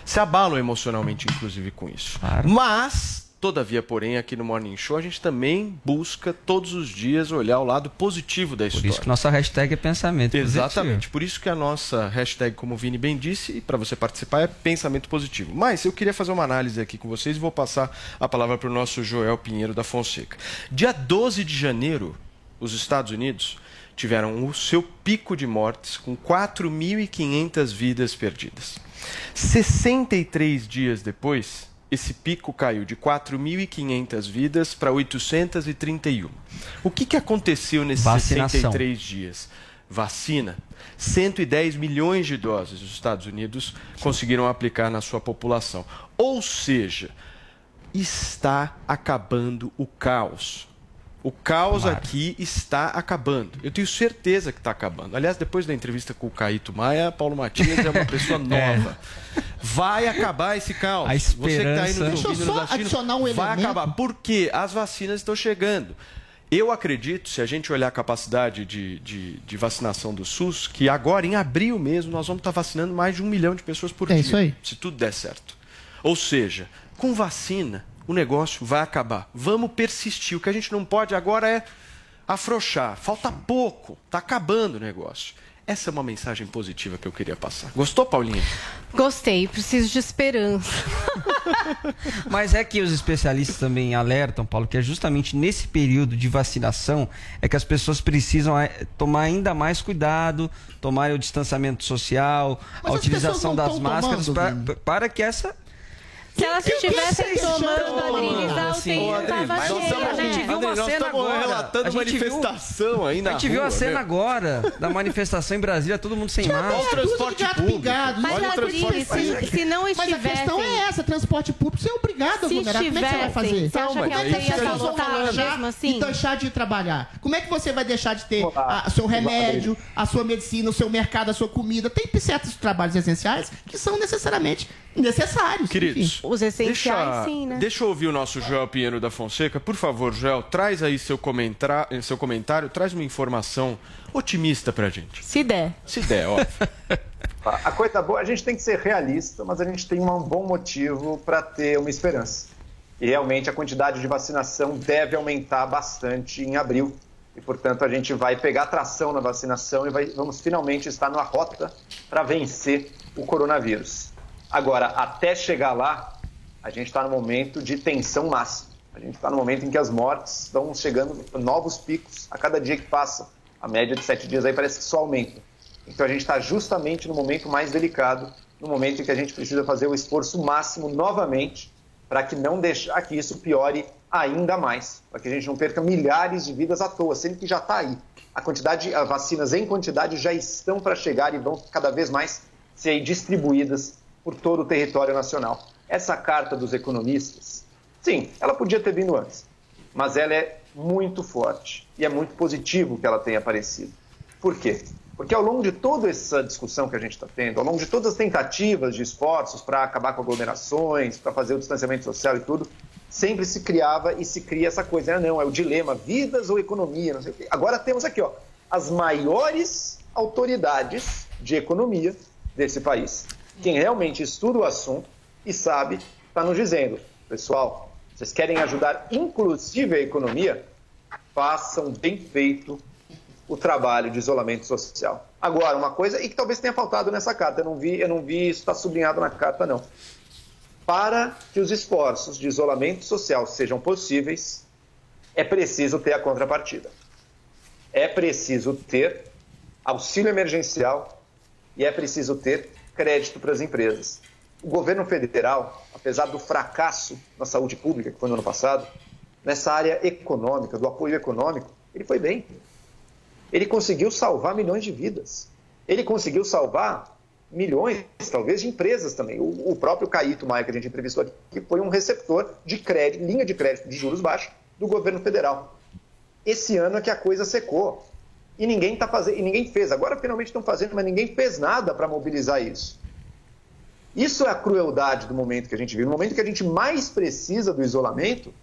se abalam emocionalmente, inclusive, com isso. Mas, todavia, porém, aqui no Morning Show a gente também busca todos os dias olhar o lado positivo da Por história. isso que nossa hashtag é pensamento Exatamente. Por isso que a nossa hashtag, como o Vini bem disse, e para você participar, é pensamento positivo. Mas eu queria fazer uma análise aqui com vocês e vou passar a palavra para o nosso Joel Pinheiro da Fonseca. Dia 12 de janeiro, os Estados Unidos tiveram o seu pico de mortes com 4.500 vidas perdidas. 63 dias depois, esse pico caiu de 4.500 vidas para 831. O que, que aconteceu nesses Vacinação. 63 dias? Vacina. 110 milhões de doses os Estados Unidos conseguiram aplicar na sua população. Ou seja, está acabando o caos. O caos aqui está acabando. Eu tenho certeza que está acabando. Aliás, depois da entrevista com o Caíto Maia, Paulo Matias é uma pessoa nova. Vai acabar esse caos. A Você que está aí esperança- nos Deixa eu ouvindo, só nos assistindo, adicionar um vai elemento. acabar. Porque as vacinas estão chegando. Eu acredito, se a gente olhar a capacidade de, de, de vacinação do SUS, que agora, em abril mesmo, nós vamos estar vacinando mais de um milhão de pessoas por É dia. isso aí. Se tudo der certo. Ou seja, com vacina, o negócio vai acabar. Vamos persistir. O que a gente não pode agora é afrouxar. Falta pouco. Está acabando o negócio. Essa é uma mensagem positiva que eu queria passar. Gostou, Paulinha? Gostei, preciso de esperança. Mas é que os especialistas também alertam, Paulo, que é justamente nesse período de vacinação é que as pessoas precisam eh, tomar ainda mais cuidado, tomar o distanciamento social, Mas a utilização das máscaras tomando, pra- para que essa Se elas estivessem tomando, Adriles, a UTI não Adriles, tava mas nós cheia, estamos- a gente né? viu uma cena agora. relatando A gente viu- manifestação aí na A gente viu a cena meu. agora da manifestação em Brasília, todo mundo sem máscara. Olha o transporte público. Mas, Olha o Adriles, transporte se, se não Mas a estivessem... questão é essa, transporte público, você é obrigado a Se vulnerar. Como é que você vai fazer? estivessem, você acha que a é UTI ia estar lotada mesmo assim? E deixar de trabalhar. Como é que você vai deixar de ter a- seu remédio, a sua medicina, o seu mercado, a sua comida? Tem certos trabalhos essenciais que são necessariamente necessários. Queridos, Os essenciais, deixa, sim, né? Deixa eu ouvir o nosso Joel Pinheiro da Fonseca. Por favor, Joel, traz aí seu, comentra- seu comentário, traz uma informação otimista pra gente. Se der. Se der, óbvio. A coisa boa, a gente tem que ser realista, mas a gente tem um bom motivo para ter uma esperança. E realmente a quantidade de vacinação deve aumentar bastante em abril. E, portanto, a gente vai pegar tração na vacinação e vai- vamos finalmente estar numa rota para vencer o coronavírus. Agora, até chegar lá, a gente está no momento de tensão máxima. A gente está no momento em que as mortes estão chegando a novos picos a cada dia que passa. A média de sete dias aí parece que só aumenta. Então a gente está justamente no momento mais delicado, no momento em que a gente precisa fazer o esforço máximo novamente para que não deixar que isso piore ainda mais, para que a gente não perca milhares de vidas à toa, sendo que já está aí. A quantidade, as vacinas em quantidade já estão para chegar e vão cada vez mais ser distribuídas por todo o território nacional. Essa carta dos economistas, sim, ela podia ter vindo antes, mas ela é muito forte e é muito positivo que ela tenha aparecido. Por quê? Porque ao longo de toda essa discussão que a gente está tendo, ao longo de todas as tentativas de esforços para acabar com aglomerações, para fazer o distanciamento social e tudo, sempre se criava e se cria essa coisa. Ah, não, é o dilema, vidas ou economia, não sei o quê. Agora temos aqui, ó, as maiores autoridades de economia desse país. Quem realmente estuda o assunto e sabe, está nos dizendo, pessoal, vocês querem ajudar inclusive a economia? Façam bem feito o trabalho de isolamento social. Agora, uma coisa, e que talvez tenha faltado nessa carta, eu não vi, eu não vi isso está sublinhado na carta, não. Para que os esforços de isolamento social sejam possíveis, é preciso ter a contrapartida. É preciso ter auxílio emergencial e é preciso ter crédito para as empresas. O governo federal, apesar do fracasso na saúde pública, que foi no ano passado, nessa área econômica, do apoio econômico, ele foi bem. Ele conseguiu salvar milhões de vidas. Ele conseguiu salvar milhões, talvez, de empresas também. O, o próprio Caíto Maia, que a gente entrevistou aqui, que foi um receptor de crédito, linha de crédito de juros baixos do governo federal. Esse ano é que a coisa secou. E ninguém tá fazendo, e ninguém fez. Agora finalmente estão fazendo, mas ninguém fez nada para mobilizar isso. Isso é a crueldade do momento que a gente vive. No momento que a gente mais precisa do isolamento,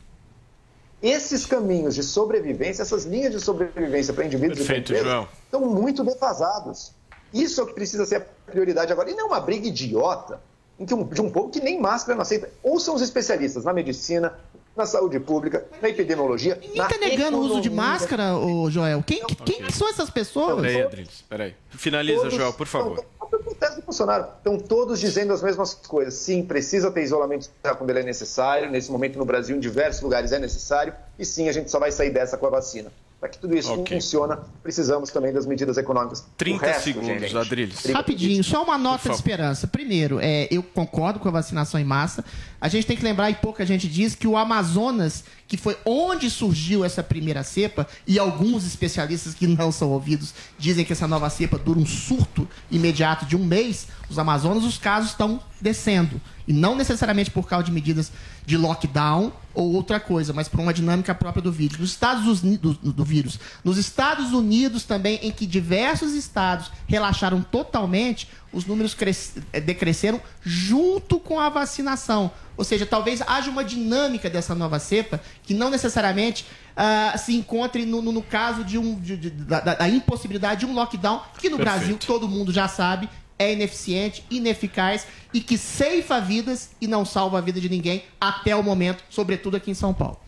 esses caminhos de sobrevivência, essas linhas de sobrevivência para indivíduos Perfeito, e empresas, estão muito defasados. Isso é o que precisa ser a prioridade agora. E não uma briga idiota em que um- de um povo que nem máscara não aceita. Ouçam os especialistas na medicina, na saúde pública, na epidemiologia. Ninguém tá negando o uso de máscara, ô Joel. Quem, quem que são essas pessoas? Peraí, Adriles, peraí. Finaliza, Todos- Joel, por favor. Do Bolsonaro. Estão todos dizendo as mesmas coisas. Sim, precisa ter isolamento social quando ele é necessário. Nesse momento no Brasil, em diversos lugares é necessário. E sim, a gente só vai sair dessa com a vacina. Para que tudo isso Ok. funcione, precisamos também das medidas econômicas. 30 O resto, segundos, gente, Adriles. Rapidinho, só uma nota de esperança. Primeiro, é, eu concordo com a vacinação em massa. A gente tem que lembrar, e pouca gente diz, que o Amazonas, que foi onde surgiu essa primeira cepa, e alguns especialistas que não são ouvidos dizem que essa nova cepa dura um surto imediato de um mês, os Amazonas, os casos estão descendo. E não necessariamente por causa de medidas de lockdown ou outra coisa, mas por uma dinâmica própria do vírus. Nos Estados Unidos, do, do vírus. Nos Estados Unidos também, em que diversos estados relaxaram totalmente, os números eh, decresceram junto com a vacinação. Ou seja, talvez haja uma dinâmica dessa nova cepa que não necessariamente ah, se encontre no, no- no caso de um, de- de- da, da- da impossibilidade de um lockdown, que no Perfeito. Brasil todo mundo já sabe é ineficiente, ineficaz e que ceifa vidas e não salva a vida de ninguém até o momento, sobretudo aqui em São Paulo.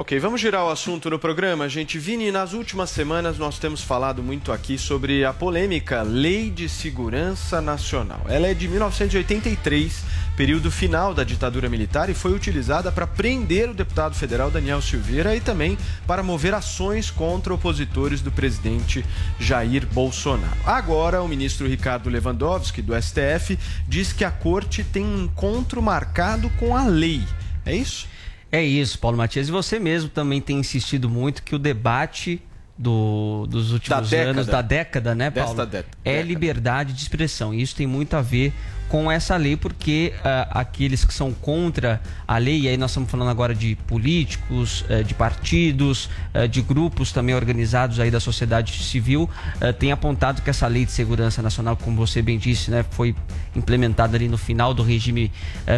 Ok, vamos girar o assunto no programa, gente. Vini, nas últimas semanas nós temos falado muito aqui sobre a polêmica Lei de Segurança Nacional. Ela é de 1983, período final da ditadura militar, e foi utilizada para prender o deputado federal Daniel Silveira e também para mover ações contra opositores do presidente Jair Bolsonaro. Agora, o ministro Ricardo Lewandowski, do STF, diz que a corte tem um encontro marcado com a lei. É isso? É isso, Paulo Matias. E você mesmo também tem insistido muito que o debate do- dos últimos Da década. anos, da década, né, Paulo? dé- É liberdade de expressão. E isso tem muito a ver com essa lei, porque ah, aqueles que são contra a lei, e aí nós estamos falando agora de políticos, eh, de partidos, eh, de grupos também organizados aí da sociedade civil, eh, têm apontado que essa lei de segurança nacional, como você bem disse, né, foi implementada ali no final do regime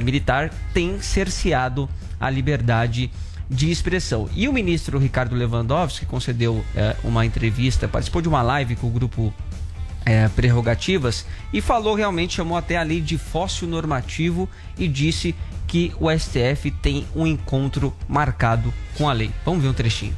militar, tem cerceado a liberdade de expressão. E o ministro Ricardo Lewandowski concedeu eh, uma entrevista, participou de uma live com o grupo eh, Prerrogativas e falou realmente, chamou até a lei de fóssil normativo e disse que o STF tem um encontro marcado com a lei. Vamos ver um trechinho.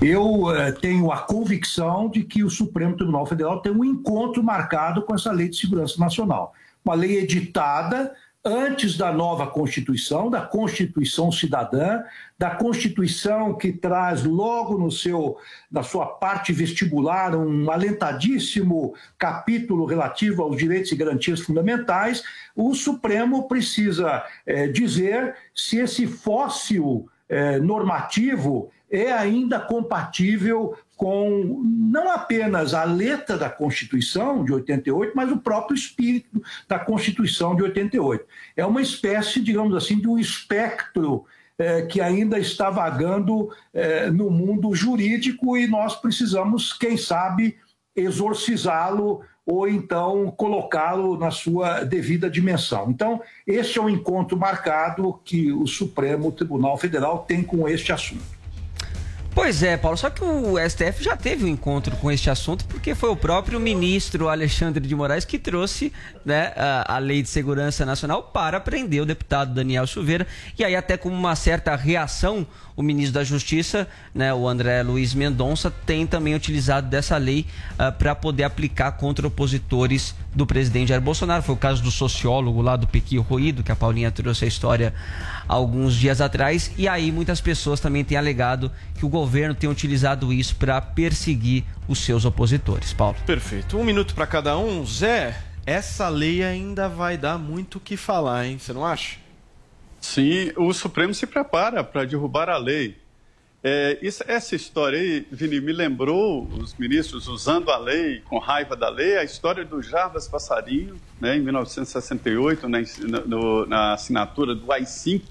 Eu eh, tenho a convicção de que o Supremo Tribunal Federal tem um encontro marcado com essa Lei de Segurança Nacional. Uma lei editada antes da nova Constituição, da Constituição Cidadã, da Constituição que traz logo no seu, na sua parte vestibular um alentadíssimo capítulo relativo aos direitos e garantias fundamentais. O Supremo precisa eh, dizer se esse fóssil eh, normativo é ainda compatível com não apenas a letra da Constituição de 88, mas o próprio espírito da Constituição de 88. É uma espécie, digamos assim, de um espectro eh, que ainda está vagando eh, no mundo jurídico e nós precisamos, quem sabe, exorcizá-lo ou então colocá-lo na sua devida dimensão. Então, este é um encontro marcado que o Supremo Tribunal Federal tem com este assunto. Pois é, Paulo, só que o STF já teve um encontro com este assunto porque foi o próprio ministro Alexandre de Moraes que trouxe né, a, a, Lei de Segurança Nacional para prender o deputado Daniel Silveira. E aí, até com uma certa reação, o ministro da Justiça, né, o André Luiz Mendonça, tem também utilizado dessa lei uh, para poder aplicar contra opositores do presidente Jair Bolsonaro. Foi o caso do sociólogo lá do Pequi Ruído, que a Paulinha trouxe a história alguns dias atrás. E aí muitas pessoas também têm alegado que o governo tem utilizado isso para perseguir os seus opositores. Paulo. Perfeito. Um minuto para cada um. Zé, essa lei ainda vai dar muito o que falar, hein? Você não acha? Sim, o Supremo se prepara para derrubar a lei. É, isso, essa história aí, Vini, me lembrou os ministros usando a lei, com raiva da lei, a história do Jarbas Passarinho, né, em 1968, na, no, na assinatura do AI-5.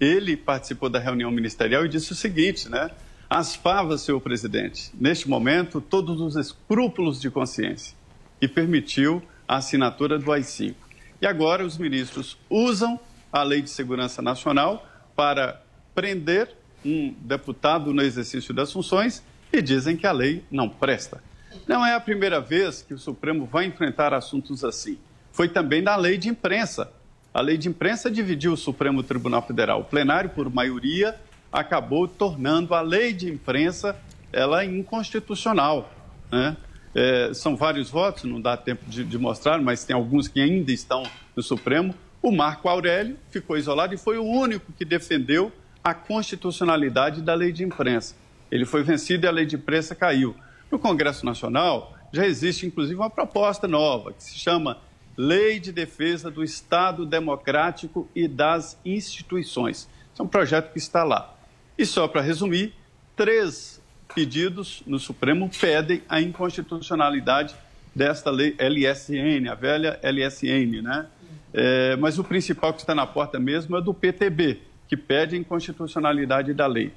Ele participou da reunião ministerial e disse o seguinte, né? As favas, senhor presidente, neste momento, todos os escrúpulos de consciência. E permitiu a assinatura do AI-5. E agora os ministros usam a Lei de Segurança Nacional para prender um deputado no exercício das funções e dizem que a lei não presta. Não é a primeira vez que o Supremo vai enfrentar assuntos assim. Foi também na lei de imprensa. A lei de imprensa dividiu o Supremo Tribunal Federal. O plenário, por maioria, acabou tornando a lei de imprensa ela inconstitucional. Né? É, são vários votos, não dá tempo de, de mostrar, mas tem alguns que ainda estão no Supremo. O Marco Aurélio ficou isolado e foi o único que defendeu a constitucionalidade da lei de imprensa. Ele foi vencido e a lei de imprensa caiu. No Congresso Nacional já existe inclusive uma proposta nova que se chama Lei de Defesa do Estado Democrático e das Instituições. Esse é um projeto que está lá. E só para resumir, três pedidos no Supremo pedem a inconstitucionalidade desta lei LSN, a velha LSN, né? É, mas o principal que está na porta mesmo é do PTB, que pede a inconstitucionalidade da lei.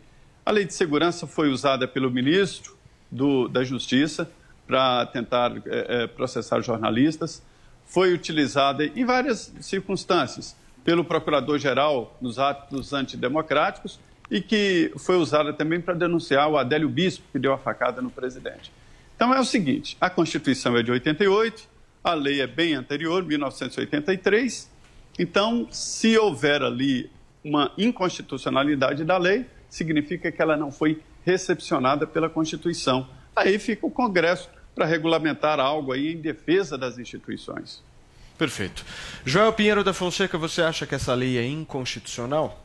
A lei de segurança foi usada pelo ministro do, da Justiça para tentar é, processar jornalistas, foi utilizada em várias circunstâncias pelo procurador-geral nos atos antidemocráticos e que foi usada também para denunciar o Adélio Bispo, que deu a facada no presidente. Então é o seguinte: a Constituição é de 88, a lei é bem anterior, 1983. Então, se houver ali uma inconstitucionalidade da lei, significa que ela não foi recepcionada pela Constituição. Aí fica o Congresso para regulamentar algo aí em defesa das instituições. Perfeito. Joel Pinheiro da Fonseca, você acha que essa lei é inconstitucional?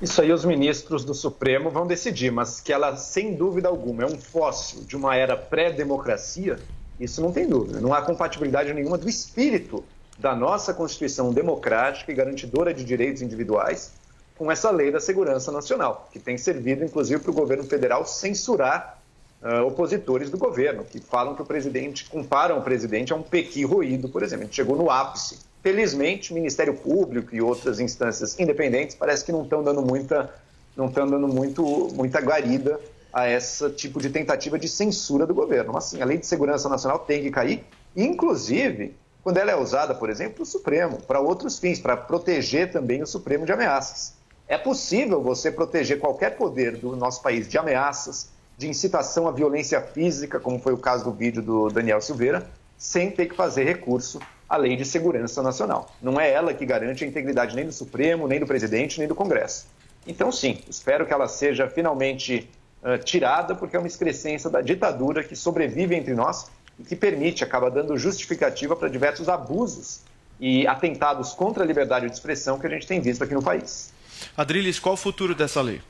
Isso aí os ministros do Supremo vão decidir, mas que ela, sem dúvida alguma, é um fóssil de uma era pré-democracia, isso não tem dúvida. Não há compatibilidade nenhuma do espírito da nossa Constituição democrática e garantidora de direitos individuais com essa lei da segurança nacional, que tem servido, inclusive, para o governo federal censurar uh, opositores do governo, que falam que o presidente, comparam o presidente a um pequi roído, por exemplo. A gente chegou no ápice. Felizmente, o Ministério Público e outras instâncias independentes parece que não estão dando muita, não estão dando muito, muita guarida a esse tipo de tentativa de censura do governo. Mas, sim, a lei de segurança nacional tem que cair, inclusive quando ela é usada, por exemplo, para o Supremo, para outros fins, para proteger também o Supremo de ameaças. É possível você proteger qualquer poder do nosso país de ameaças, de incitação à violência física, como foi o caso do vídeo do Daniel Silveira, sem ter que fazer recurso à Lei de Segurança Nacional. Não é ela que garante a integridade nem do Supremo, nem do presidente, nem do Congresso. Então, sim, espero que ela seja finalmente uh, tirada, porque é uma excrescência da ditadura que sobrevive entre nós e que permite, acaba dando justificativa para diversos abusos e atentados contra a liberdade de expressão que a gente tem visto aqui no país. Adriles, qual o futuro dessa lei?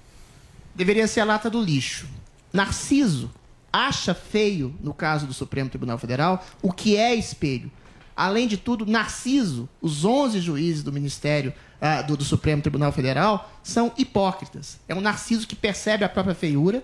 Deveria ser a lata do lixo. Narciso acha feio, no caso do Supremo Tribunal Federal, o que é espelho. Além de tudo, Narciso, os 11 juízes do Ministério uh, do, do Supremo Tribunal Federal, são hipócritas. É um Narciso que percebe a própria feiura,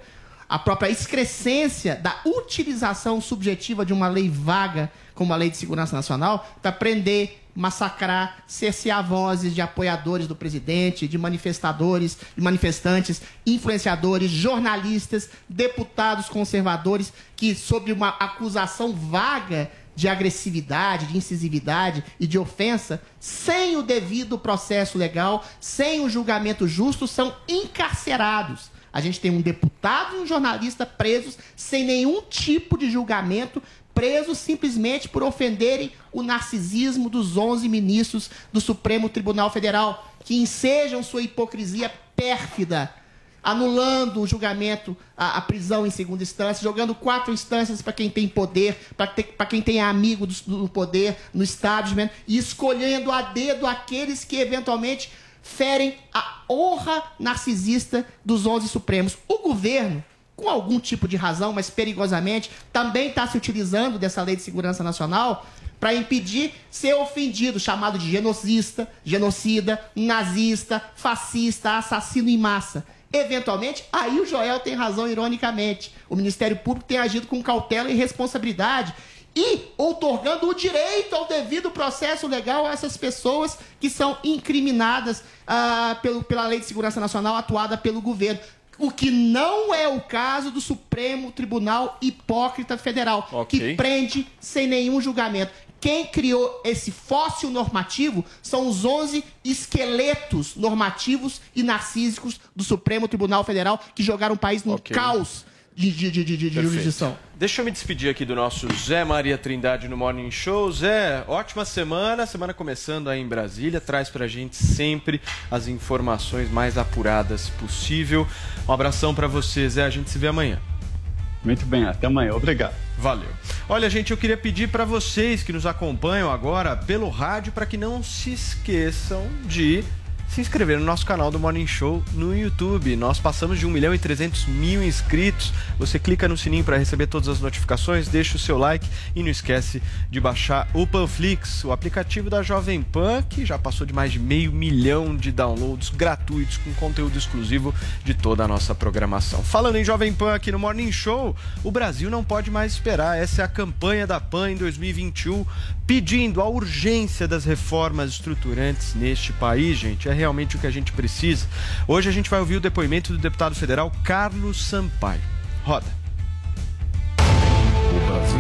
a própria excrescência da utilização subjetiva de uma lei vaga como a Lei de Segurança Nacional para prender massacrar, cercear vozes de apoiadores do presidente, de manifestadores, de manifestantes, influenciadores, jornalistas, deputados conservadores que, sob uma acusação vaga de agressividade, de incisividade e de ofensa, sem o devido processo legal, sem o julgamento justo, são encarcerados. A gente tem um deputado e um jornalista presos sem nenhum tipo de julgamento, presos simplesmente por ofenderem o narcisismo dos 11 ministros do Supremo Tribunal Federal, que ensejam sua hipocrisia pérfida, anulando o julgamento, a, a prisão em segunda instância, jogando quatro instâncias para quem tem poder, para quem tem amigo do, do poder no establishment, e escolhendo a dedo aqueles que eventualmente ferem a honra narcisista dos 11 Supremos. O governo, com algum tipo de razão, mas perigosamente, também está se utilizando dessa lei de segurança nacional para impedir ser ofendido, chamado de genocista, genocida, nazista, fascista, assassino em massa. Eventualmente, aí o Joel tem razão, ironicamente. O Ministério Público tem agido com cautela e responsabilidade e outorgando o direito ao devido processo legal a essas pessoas que são incriminadas ah, pelo, pela Lei de Segurança Nacional atuada pelo governo. O que não é o caso do Supremo Tribunal Hipócrita Federal, Ok. que prende sem nenhum julgamento. Quem criou esse fóssil normativo são os 11 esqueletos normativos e narcísicos do Supremo Tribunal Federal que jogaram o país num Ok. caos de, de, de, de, jurisdição. Deixa eu me despedir aqui do nosso Zé Maria Trindade no Morning Show. Zé, ótima semana, semana começando aí em Brasília. Traz pra gente sempre as informações mais apuradas possível. Um abração pra você, Zé. A gente se vê amanhã. Muito bem, até amanhã. Obrigado. Valeu. Olha, gente, eu queria pedir pra vocês que nos acompanham agora pelo rádio para que não se esqueçam de se inscrever no nosso canal do Morning Show no YouTube. Nós passamos de 1 milhão e 300 mil inscritos. Você clica no sininho para receber todas as notificações, deixa o seu like e não esquece de baixar o Panflix, o aplicativo da Jovem Pan, que já passou de mais de meio milhão de downloads gratuitos com conteúdo exclusivo de toda a nossa programação. Falando em Jovem Pan aqui no Morning Show, o Brasil não pode mais esperar. Essa é a campanha da PAN em 2021, pedindo a urgência das reformas estruturantes neste país, gente. É realmente o que a gente precisa. Hoje a gente vai ouvir o depoimento do deputado federal Carlos Sampaio. Roda. O Brasil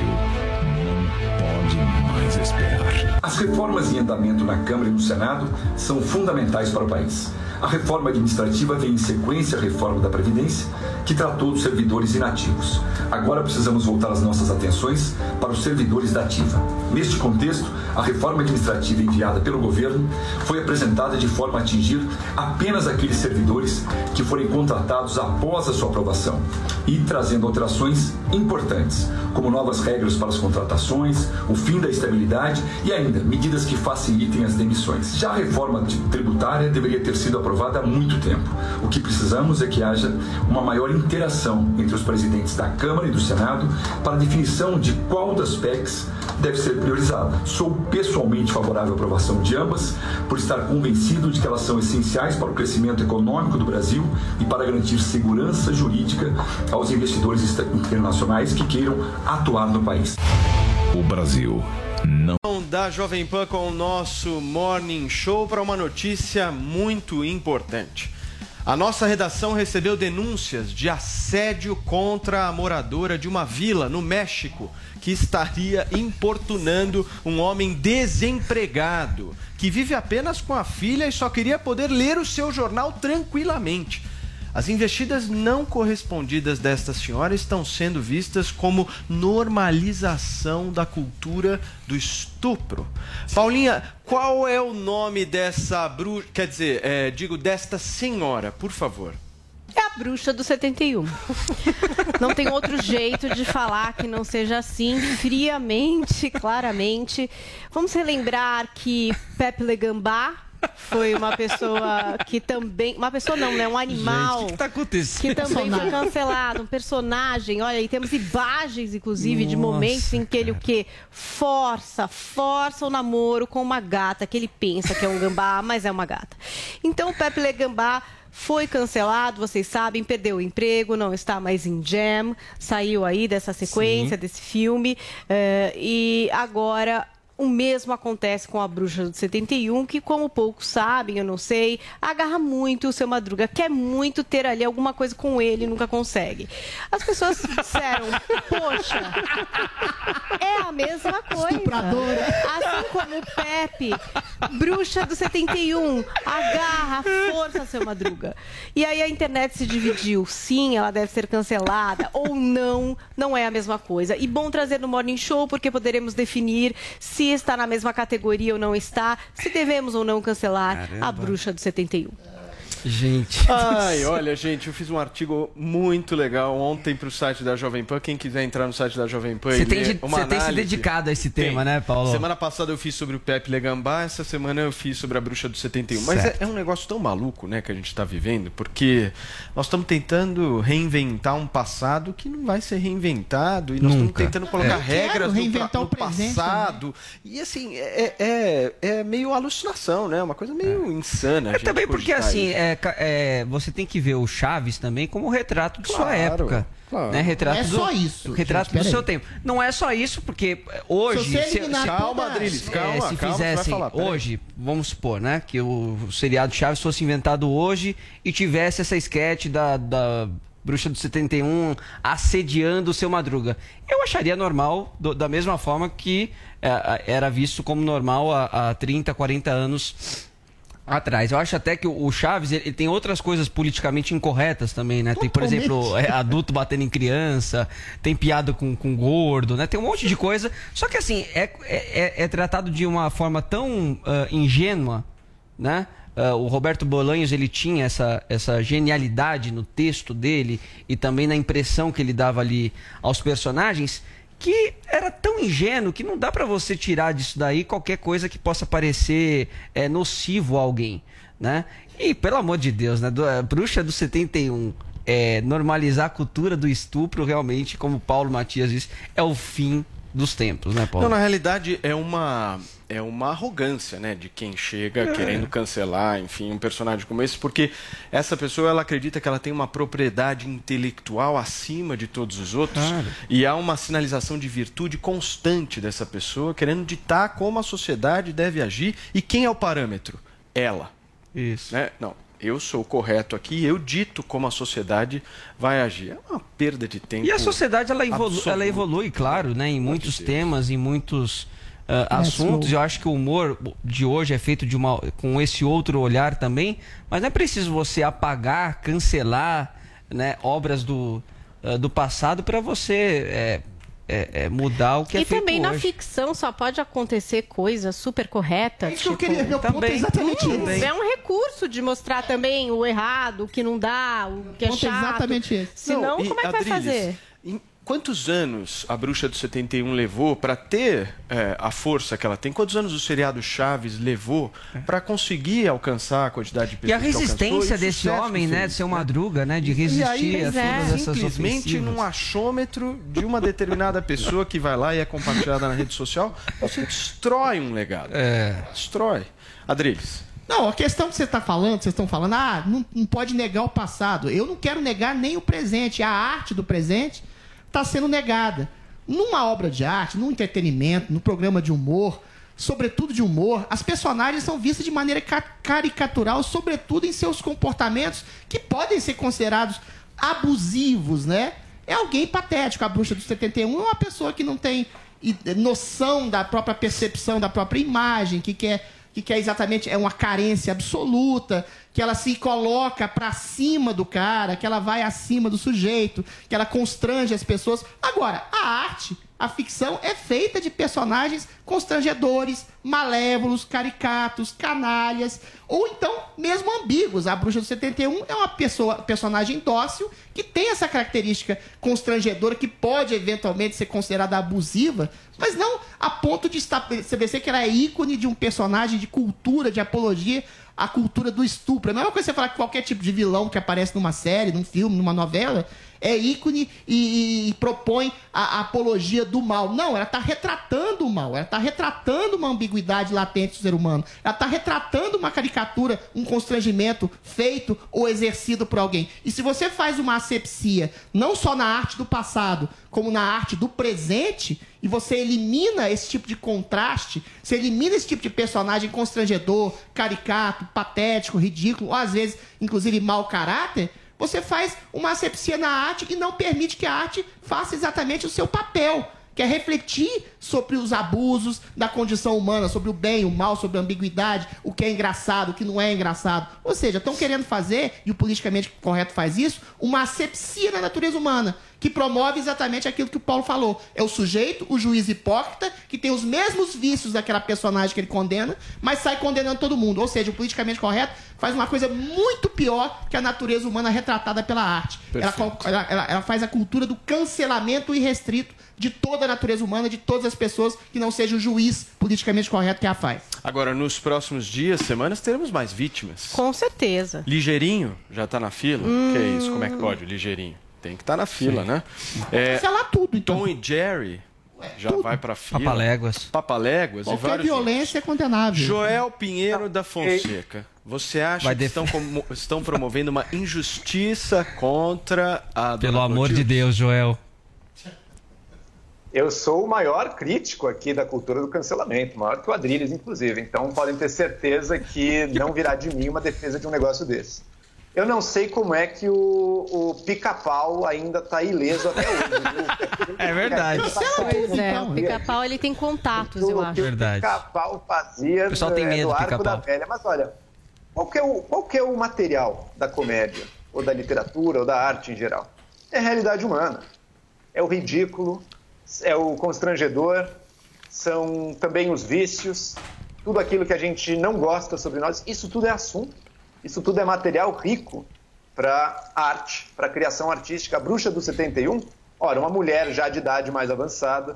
não pode mais esperar. As reformas em andamento na Câmara e no Senado são fundamentais para o país. A reforma administrativa vem em sequência à reforma da Previdência, que tratou dos servidores inativos. Agora precisamos voltar as nossas atenções para os servidores da ativa. Neste contexto, a reforma administrativa enviada pelo governo foi apresentada de forma a atingir apenas aqueles servidores que forem contratados após a sua aprovação e trazendo alterações importantes, como novas regras para as contratações, o fim da estabilidade e ainda medidas que facilitem as demissões. Já a reforma tributária deveria ter sido aprovada há muito tempo. O que precisamos é que haja uma maior interação entre os presidentes da Câmara e do Senado para a definição de qual das PECs deve ser priorizada. Sou pessoalmente favorável à aprovação de ambas, por estar convencido de que elas são essenciais para o crescimento econômico do Brasil e para garantir segurança jurídica aos investidores internacionais que queiram atuar no país. O Brasil não. Da Jovem Pan com o nosso Morning Show para uma notícia muito importante. A nossa redação recebeu denúncias de assédio contra a moradora de uma vila no México que estaria importunando um homem desempregado que vive apenas com a filha e só queria poder ler o seu jornal tranquilamente. As investidas não correspondidas desta senhora estão sendo vistas como normalização da cultura do estupro. Paulinha, qual é o nome dessa bruxa? Quer dizer, é, digo, desta senhora, por favor. É a bruxa do 71. Não tem outro jeito de falar que não seja assim, friamente, claramente. Vamos relembrar que Pepe Le Gambá foi uma pessoa que também. Uma pessoa não, né? Um animal. Gente, o que, que tá acontecendo? Que também foi cancelado, um personagem. Olha, e temos imagens, inclusive, de Nossa, momentos em que ele o quê? Força, força o namoro com uma gata que ele pensa que é um gambá, mas é uma gata. Então, o Pepe Le Gambá foi cancelado, vocês sabem, perdeu o emprego, não está mais em Jam, saiu aí dessa sequência, Sim. desse filme, eh, e agora O mesmo acontece com a bruxa do 71, que, como poucos sabem, eu não sei, agarra muito o seu Madruga, quer muito ter ali alguma coisa com ele, nunca consegue. As pessoas disseram, poxa, é a mesma coisa. Assim como o Pepe, bruxa do 71, agarra, força seu Madruga. E aí a internet se dividiu. Sim, ela deve ser cancelada ou não, não é a mesma coisa. E bom trazer no Morning Show, porque poderemos definir se está na mesma categoria ou não está, se devemos ou não cancelar a bruxa do 71. Gente. Ai, olha, gente, eu fiz um artigo muito legal ontem pro site da Jovem Pan. Quem quiser entrar no site da Jovem Pan Você tem, de- uma você tem se dedicado a esse tema, né, Paulo? Semana passada eu fiz sobre o Pepe Legambá, essa semana eu fiz sobre a Bruxa do 71. Mas é, Certo. é um negócio tão maluco, né, que a gente tá vivendo, porque nós estamos tentando reinventar um passado que não vai ser reinventado e nós estamos tentando colocar É. Regras no, reinventar pra- o no presente passado. E assim, é, é, é meio alucinação, né? Uma coisa meio insana. a É também porque assim, isso. É, é, você tem que ver o Chaves também como retrato de sua Claro, época. claro. Né? Retrato Não é do, só isso, Retrato gente, do seu peraí. tempo. Não é só isso, porque hoje. Se você eliminar Calma, toda- Adriles, é, calma, se calma, fizessem falar, hoje, vamos supor, né, que o seriado Chaves fosse inventado hoje e tivesse essa sketch da, da Bruxa do 71 assediando o seu Madruga. Eu acharia normal, do- da mesma forma que é, era visto como normal há, há 30, 40 anos atrás. Eu acho até que o Chaves ele, tem outras coisas politicamente incorretas também, né? Tem, por exemplo, é, adulto batendo em criança, tem piada com, com gordo, né? Tem um monte de coisa. Só que assim, é, é, é tratado de uma forma tão ah, ingênua, né? Ah, o Roberto Bolanhos ele tinha essa, essa genialidade no texto dele e também na impressão que ele dava ali aos personagens que era tão ingênuo que não dá pra você tirar disso daí qualquer coisa que possa parecer é, nocivo a alguém, né? E pelo amor de Deus, né? Do, a bruxa do 71 é, normalizar a cultura do estupro realmente, como Paulo Matias disse, é o fim dos tempos, né, Paulo? Não, na realidade é uma é uma arrogância, né, de quem chega É. querendo cancelar, enfim, um personagem como esse, porque essa pessoa ela acredita que ela tem uma propriedade intelectual acima de todos os outros Claro. e há uma sinalização de virtude constante dessa pessoa querendo ditar como a sociedade deve agir e quem é o parâmetro? Ela. Isso. Né? Não, eu sou o correto aqui, eu dito como a sociedade vai agir. É uma perda de tempo. E a sociedade ela, evolu ela evolui, claro, né, em muitos temas, em muitos É, assuntos. Eu acho que o humor de hoje é feito de uma, com esse outro olhar também, mas não é preciso você apagar, cancelar né, obras do, ah, do passado para você é, é, é, mudar o que é e feito também na hoje. ficção só pode acontecer coisa super correta. É isso que eu tipo, queria. Meu ponto é também. exatamente Hum, esse. É um recurso de mostrar também o errado, o que não dá, o que é é chato. exatamente esse. Senão, Não, e, como é que vai fazer? Em quantos anos a Bruxa do 71 levou para ter é, a força que ela tem? Quantos anos o seriado Chaves levou para conseguir alcançar a quantidade de É. E a pessoas que alcançou resistência desse que homem, né, de ser Madruga, né, de resistir E aí, a é. todas essas simplesmente ofensivas. num achômetro de uma determinada pessoa que vai lá e é compartilhada na rede social, você destrói um legado. É. Destrói. Adriles. Não, a questão que você está falando, vocês estão falando, ah, não, não pode negar o passado. Eu não quero negar nem o presente. A arte do presente está sendo negada. Numa obra de arte, num entretenimento, no programa de humor, sobretudo de humor, as personagens são vistas de maneira ca- caricatural, sobretudo em seus comportamentos que podem ser considerados abusivos, né? É alguém patético. A bruxa do 71 é uma pessoa que não tem noção da própria percepção, da própria imagem, que quer que quer exatamente é uma carência absoluta, que ela se coloca pra cima do cara, que ela vai acima do sujeito, que ela constrange as pessoas. Agora, a arte, a ficção é feita de personagens constrangedores, malévolos, caricatos, canalhas, ou então mesmo ambíguos. A Bruxa do 71 é uma pessoa, personagem dócil que tem essa característica constrangedora que pode eventualmente ser considerada abusiva, mas não a ponto de estabelecer que ela é ícone de um personagem de cultura, de apologia à cultura do estupro. É a mesma coisa você falar que qualquer tipo de vilão que aparece numa série, num filme, numa novela, é ícone e, e propõe a, a apologia do mal. Não, ela está retratando o mal, ela está retratando uma ambiguidade latente do ser humano, ela está retratando uma caricatura, um constrangimento feito ou exercido por alguém. E se você faz uma asepsia, não só na arte do passado, como na arte do presente, e você elimina esse tipo de contraste, você elimina esse tipo de personagem constrangedor, caricato, patético, ridículo, ou às vezes, inclusive, mau caráter, você faz uma asepsia na arte e não permite que a arte faça exatamente o seu papel, que é refletir sobre os abusos da condição humana, sobre o bem, o mal, sobre a ambiguidade, o que é engraçado, o que não é engraçado. Ou seja, estão querendo fazer, e o politicamente correto faz isso, uma asepsia na natureza humana, que promove exatamente aquilo que o Paulo falou. É o sujeito, o juiz hipócrita, que tem os mesmos vícios daquela personagem que ele condena, mas sai condenando todo mundo. Ou seja, o politicamente correto faz uma coisa muito pior que a natureza humana retratada pela arte. Ela, Perfeito. ela- ela- faz a cultura do cancelamento irrestrito de toda a natureza humana, de todas as pessoas que não seja o juiz politicamente correto que a faz. Agora, nos próximos dias, semanas, teremos mais vítimas. Com certeza. Ligeirinho já tá na fila? Hum. Que é isso? Como é que pode, o Ligeirinho? Tem que estar na fila, Sim. né? É, Cancelar tudo, então. Tom e Jerry já vai pra fila. Papaléguas. Papaléguas e Qualquer vários violência é condenável. Joel Pinheiro da Fonseca. Você acha Vai que def- estão, como- estão promovendo uma injustiça contra a Pelo dona amor de? Deus, Joel. Eu sou o maior crítico aqui da cultura do cancelamento, maior que o Adriles, inclusive. Então podem ter certeza que não virá de mim uma defesa de um negócio desse. Eu não sei como é que o, o pica-pau ainda está ileso até hoje. É verdade. Pois é, então. o pica-pau ele tem contatos, eu acho. Verdade. pica-pau fazia O pessoal tem é, medo do do arco da velha. Mas olha, qual que, é o, qual que é o material da comédia, ou da literatura, ou da arte em geral? É a realidade humana. É o ridículo, é o constrangedor, são também os vícios, tudo aquilo que a gente não gosta sobre nós. Isso tudo é assunto. Isso tudo é material rico para arte, para criação artística. A Bruxa do 71, ora, uma mulher já de idade mais avançada,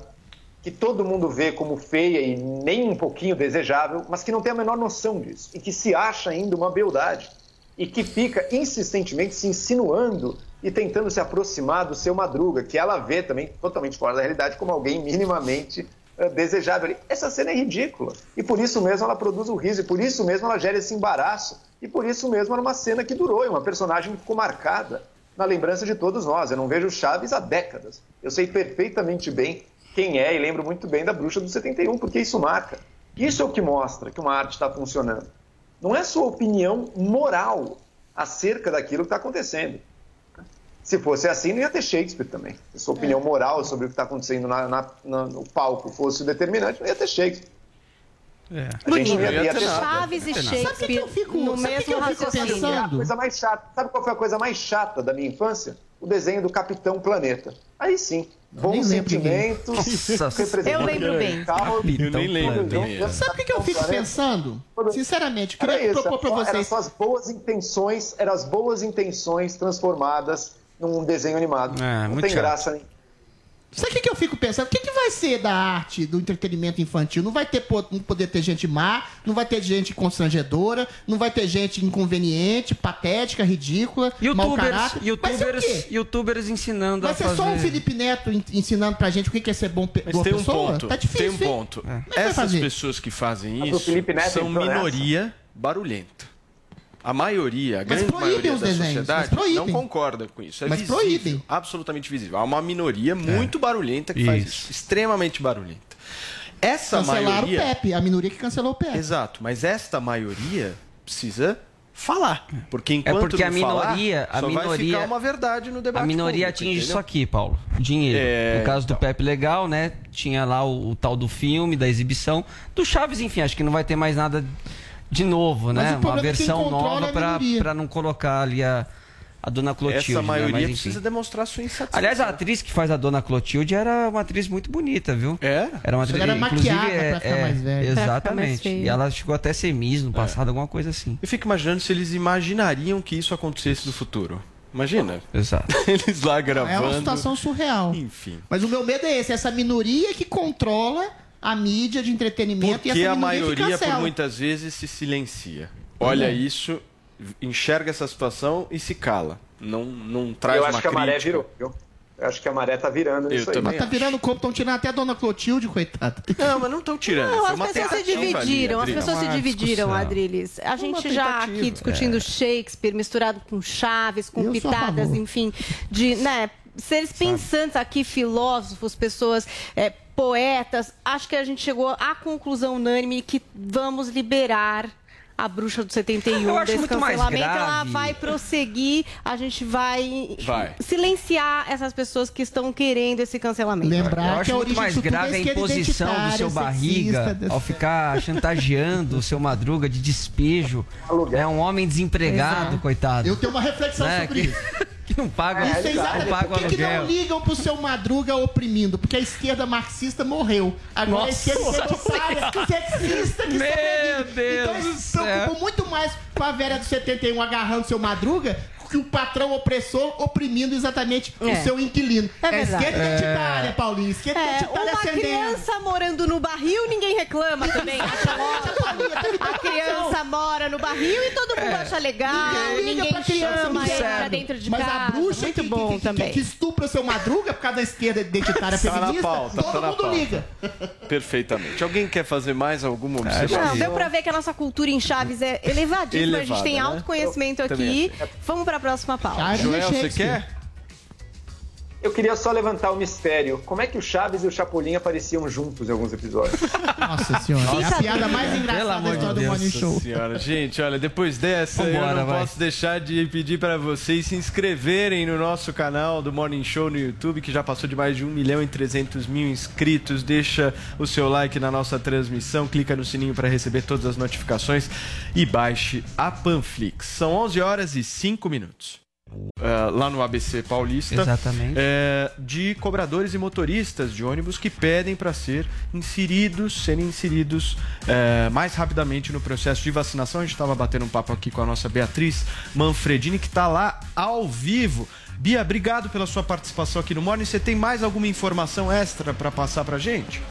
que todo mundo vê como feia e nem um pouquinho desejável, mas que não tem a menor noção disso e que se acha ainda uma beldade e que fica insistentemente se insinuando e tentando se aproximar do seu Madruga, que ela vê também totalmente fora da realidade como alguém minimamente desejável. Essa cena é ridícula e por isso mesmo ela produz o riso e por isso mesmo ela gera esse embaraço e por isso mesmo era uma cena que durou, e uma personagem que ficou marcada na lembrança de todos nós. Eu não vejo Chaves há décadas. Eu sei perfeitamente bem quem é e lembro muito bem da Bruxa do 71, porque isso marca. Isso é o que mostra que uma arte está funcionando. Não é sua opinião moral acerca daquilo que está acontecendo. Se fosse assim, não ia ter Shakespeare também. Se sua opinião moral sobre o que está acontecendo na- na- na- no palco fosse o determinante, não ia ter Shakespeare. A gente não ia, ia ter. Chaves e Sabe o que Shakespeare eu fico- no sabe o que mesmo que eu fico pensando? A coisa mais chata. Sabe qual foi a coisa mais chata da minha infância? O desenho do Capitão Planeta. Aí sim, bons lembro sentimentos. Eu lembro bem. calma, Eu nem lembro junto. Sabe o que, que eu fico pensando? Sinceramente, queria isso, propor para eram vocês. as boas intenções, eram as boas intenções transformadas num desenho animado. É, não muito tem chato. graça nem. Sabe o que, que eu fico pensando? O que, que vai ser da arte, do entretenimento infantil? Não vai ter não poder ter gente má, não vai ter gente constrangedora, não vai ter gente inconveniente, patética, ridícula, mau Youtubers, caráter. Vai ser o youtubers, youtubers ensinando Vai a ser fazer... só um Felipe Neto en- ensinando pra gente o que que é ser bom pe Mas boa tem um pessoa? ponto. Tá difícil, tem um hein? ponto. É vai Essas pessoas que fazem o isso são minoria barulhenta. A maioria, a Mas grande maioria da desenhos, sociedade não concorda com isso. É Mas visível, proíbem. absolutamente visível. Há uma minoria muito barulhenta que faz Isso. isso, extremamente barulhenta. Essa Cancelaram maioria, o Pepe, a minoria que cancelou o Pepe. exato, mas esta maioria precisa falar, porque enquanto É porque não a minoria- falar, a só vai minoria- ficar uma verdade no debate A minoria público, atinge isso entendeu? aqui, Paulo. Dinheiro. É, no caso do Pepe Legal, né? Tinha lá o, o tal do filme, da exibição. Do Chaves, enfim, acho que não vai ter mais nada de novo, Mas né? Uma é versão nova é a pra, minoria. pra não colocar ali a, a Dona Clotilde. Essa né? maioria Mas, enfim. precisa demonstrar sua insatisfação. Aliás, a atriz que faz a Dona Clotilde era uma atriz muito bonita, viu? É? Era uma atriz. Ela era inclusive, maquiada é- pra ficar é, mais velha. Mais Exatamente. feia. E ela chegou até a ser Miss no passado, alguma coisa assim. Eu fico imaginando se eles imaginariam que isso acontecesse no futuro. Imagina. Exato. Eles lá gravando. É uma situação surreal. Enfim. Mas o meu medo é esse, essa minoria que controla a mídia de entretenimento e Porque essa a que maioria, por muitas vezes, se silencia. Olha É. isso, enxerga essa situação e se cala. Não, não traz Eu uma acho que a maré crítica. virou? Eu acho que a maré tá virando Eu nisso aí. Mas tá virando o corpo, estão tirando até a dona Clotilde, coitada. Não, mas não estão tirando. Não, Foi as uma pessoas se tentativa ali, dividiram, as pessoas se Uma dividiram. Adriles. A gente já aqui discutindo é. Shakespeare, misturado com Chaves, com Eu a pitadas, enfim, de, né, seres pensantes aqui, filósofos, pessoas, é, poetas. Acho que a gente chegou à conclusão unânime que vamos liberar a bruxa do 71 Eu acho desse muito mais cancelamento. Ela grave. vai prosseguir, a gente vai, Vai. silenciar essas pessoas que estão querendo esse cancelamento. Lembrar Eu acho que muito mais é grave a imposição do seu barriga sexista, ao ficar chantageando o seu madruga de despejo. É um homem desempregado, Exato. coitado. Eu tenho uma reflexão Né, sobre que- isso. Não paga, Isso é não exatamente. paga o Por que, que não ligam pro seu Madruga oprimindo? Porque a esquerda marxista morreu. Agora a Nossa esquerda identitária, sexista que Meu Deus Então eles do se preocupam muito mais com a velha do 71 agarrando seu Madruga que o patrão opressor oprimindo exatamente É. o seu inquilino. É É, esquerda identitária, Paulinho. Esquerda É, identitária uma acendendo. criança morando no barril, ninguém reclama também. A criança mora no barril e todo mundo acha legal. Ninguém Ninguém pra criança, chama pra dentro de Mas casa. a bruxa Muito que, bom que, que, também. que estupra seu Madruga por causa da esquerda identitária Tá na feminista, pauta, todo tá na mundo pauta. liga. Perfeitamente. Alguém quer fazer mais alguma observação? Não, deu pra ver que a nossa cultura em Chaves é elevadíssima. a gente Elevada, tem né? autoconhecimento Eu também aqui. Vamos pra próxima pauta. Joel, você quer? Eu queria só levantar o mistério. Como é que o Chaves e o Chapolin apareciam juntos em alguns episódios? Nossa senhora, é a piada mais engraçada da história do Deus. Morning Show. Senhora, gente, olha, depois dessa eu Vambora, não vai. posso deixar de pedir para vocês se inscreverem no nosso canal do Morning Show no YouTube, que já passou de mais de 1 milhão e 300 mil inscritos. Deixa o seu like na nossa transmissão, clica no sininho para receber todas as notificações e baixe a Panflix. São 11 horas e 5 minutos. É, lá no ABC Paulista, Exatamente. é, de cobradores e motoristas de ônibus que pedem para ser inseridos, serem inseridos é, mais rapidamente no processo de vacinação. A gente estava batendo um papo aqui com a nossa Beatriz Manfredini, que está lá ao vivo. Bia, obrigado pela sua participação aqui no Morning. Você tem mais alguma informação extra para passar para gente?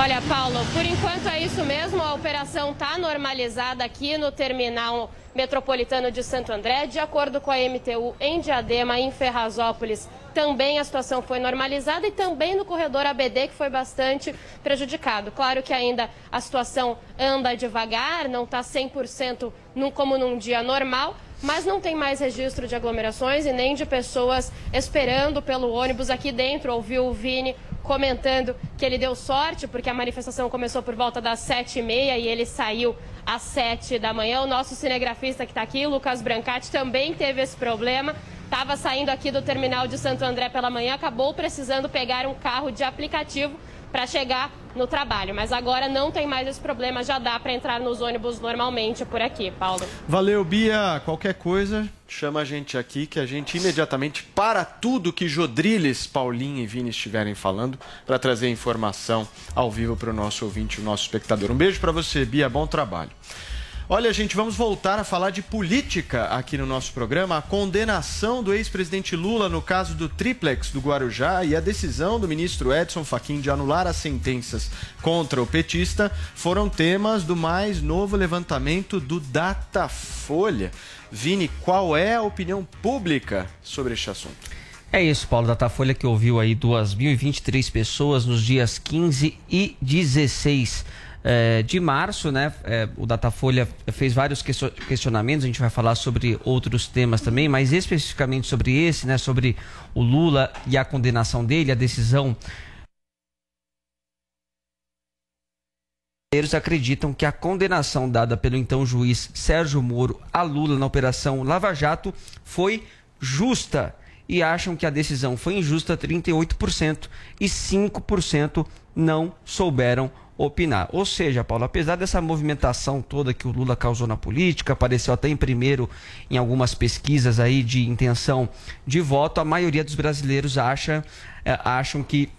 Olha, Paulo, por enquanto é isso mesmo. A operação está normalizada aqui no terminal metropolitano de Santo André. De acordo com a MTU em Diadema, em Ferrazópolis, também a situação foi normalizada e também no corredor ABD, que foi bastante prejudicado. Claro que ainda a situação anda devagar, não está 100% num, como num dia normal, mas não tem mais registro de aglomerações e nem de pessoas esperando pelo ônibus aqui dentro. Ouviu o Vini comentando que ele deu sorte porque a manifestação começou por volta das sete e meia e ele saiu às sete da manhã. O nosso cinegrafista que está aqui, Lucas Brancati, também teve esse problema. Estava saindo aqui do terminal de Santo André pela manhã, acabou precisando pegar um carro de aplicativo para chegar no trabalho. Mas agora não tem mais esse problema, já dá para entrar nos ônibus normalmente por aqui, Paulo. Valeu, Bia. Qualquer coisa, chama a gente aqui que a gente imediatamente para tudo que Jodriles, Paulinho e Vini estiverem falando para trazer informação ao vivo para o nosso ouvinte, o nosso espectador. Um beijo para você, Bia. Bom trabalho. Olha, gente, vamos voltar a falar de política aqui no nosso programa. A condenação do ex-presidente Lula no caso do triplex do Guarujá e a decisão do ministro Edson Fachin de anular as sentenças contra o petista foram temas do mais novo levantamento do Datafolha. Vini, qual é a opinião pública sobre este assunto? É isso, Paulo Datafolha, que ouviu aí 2.023 pessoas nos dias 15 e 16 eh, de março, né? Eh, o Datafolha fez vários question- questionamentos, a gente vai falar sobre outros temas também, mas especificamente sobre esse, né? Sobre o Lula e a condenação dele, a decisão brasileiros acreditam que a condenação dada pelo então juiz Sérgio Moro a Lula na Operação Lava Jato foi justa e acham que a decisão foi injusta 38% e 5% não souberam opinar. Ou seja, Paulo, apesar dessa movimentação toda que o Lula causou na política, apareceu até em primeiro em algumas pesquisas aí de intenção de voto, a maioria dos brasileiros acha, eh, acham que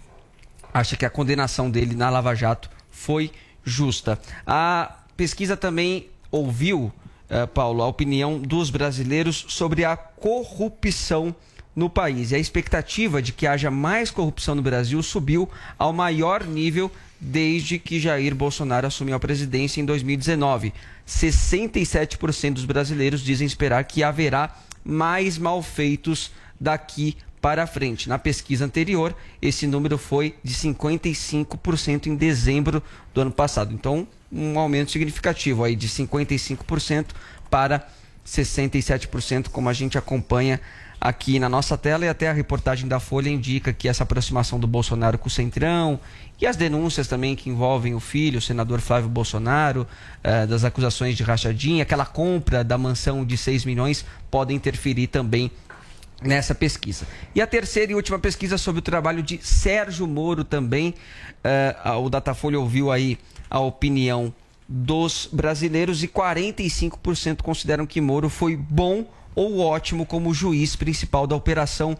acha que a condenação dele na Lava Jato foi justa. A pesquisa também ouviu, eh, Paulo, a opinião dos brasileiros sobre a corrupção no país. E a expectativa de que haja mais corrupção no Brasil subiu ao maior nível desde que Jair Bolsonaro assumiu a presidência em 2019. 67% dos brasileiros dizem esperar que haverá mais malfeitos daqui para frente. Na pesquisa anterior, esse número foi de 55% em dezembro do ano passado. Então, um aumento significativo aí de 55% para 67%, como a gente acompanha aqui na nossa tela e até a reportagem da Folha indica que essa aproximação do Bolsonaro com o Centrão e as denúncias também que envolvem o filho, o senador Flávio Bolsonaro, eh, das acusações de rachadinha, aquela compra da mansão de 6 milhões podem interferir também nessa pesquisa. E a terceira e última pesquisa sobre o trabalho de Sérgio Moro também. eh, o Datafolha ouviu aí a opinião dos brasileiros e 45% consideram que Moro foi bom ou ótimo como juiz principal da operação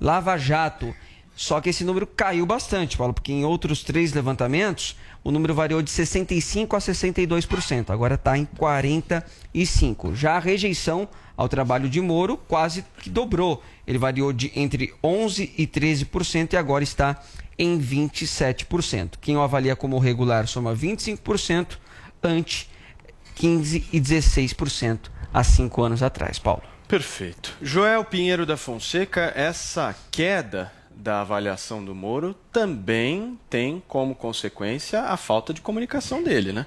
Lava Jato. Só que esse número caiu bastante, Paulo, porque em outros três levantamentos o número variou de 65% a 62%, agora está em 45%. Já a rejeição ao trabalho de Moro quase que dobrou. Ele variou de entre 11% e 13% e agora está em 27%. Quem o avalia como regular soma 25%, ante 15% e 16% há cinco anos atrás, Paulo. Perfeito. Joel Pinheiro da Fonseca, essa queda da avaliação do Moro também tem como consequência a falta de comunicação dele, né?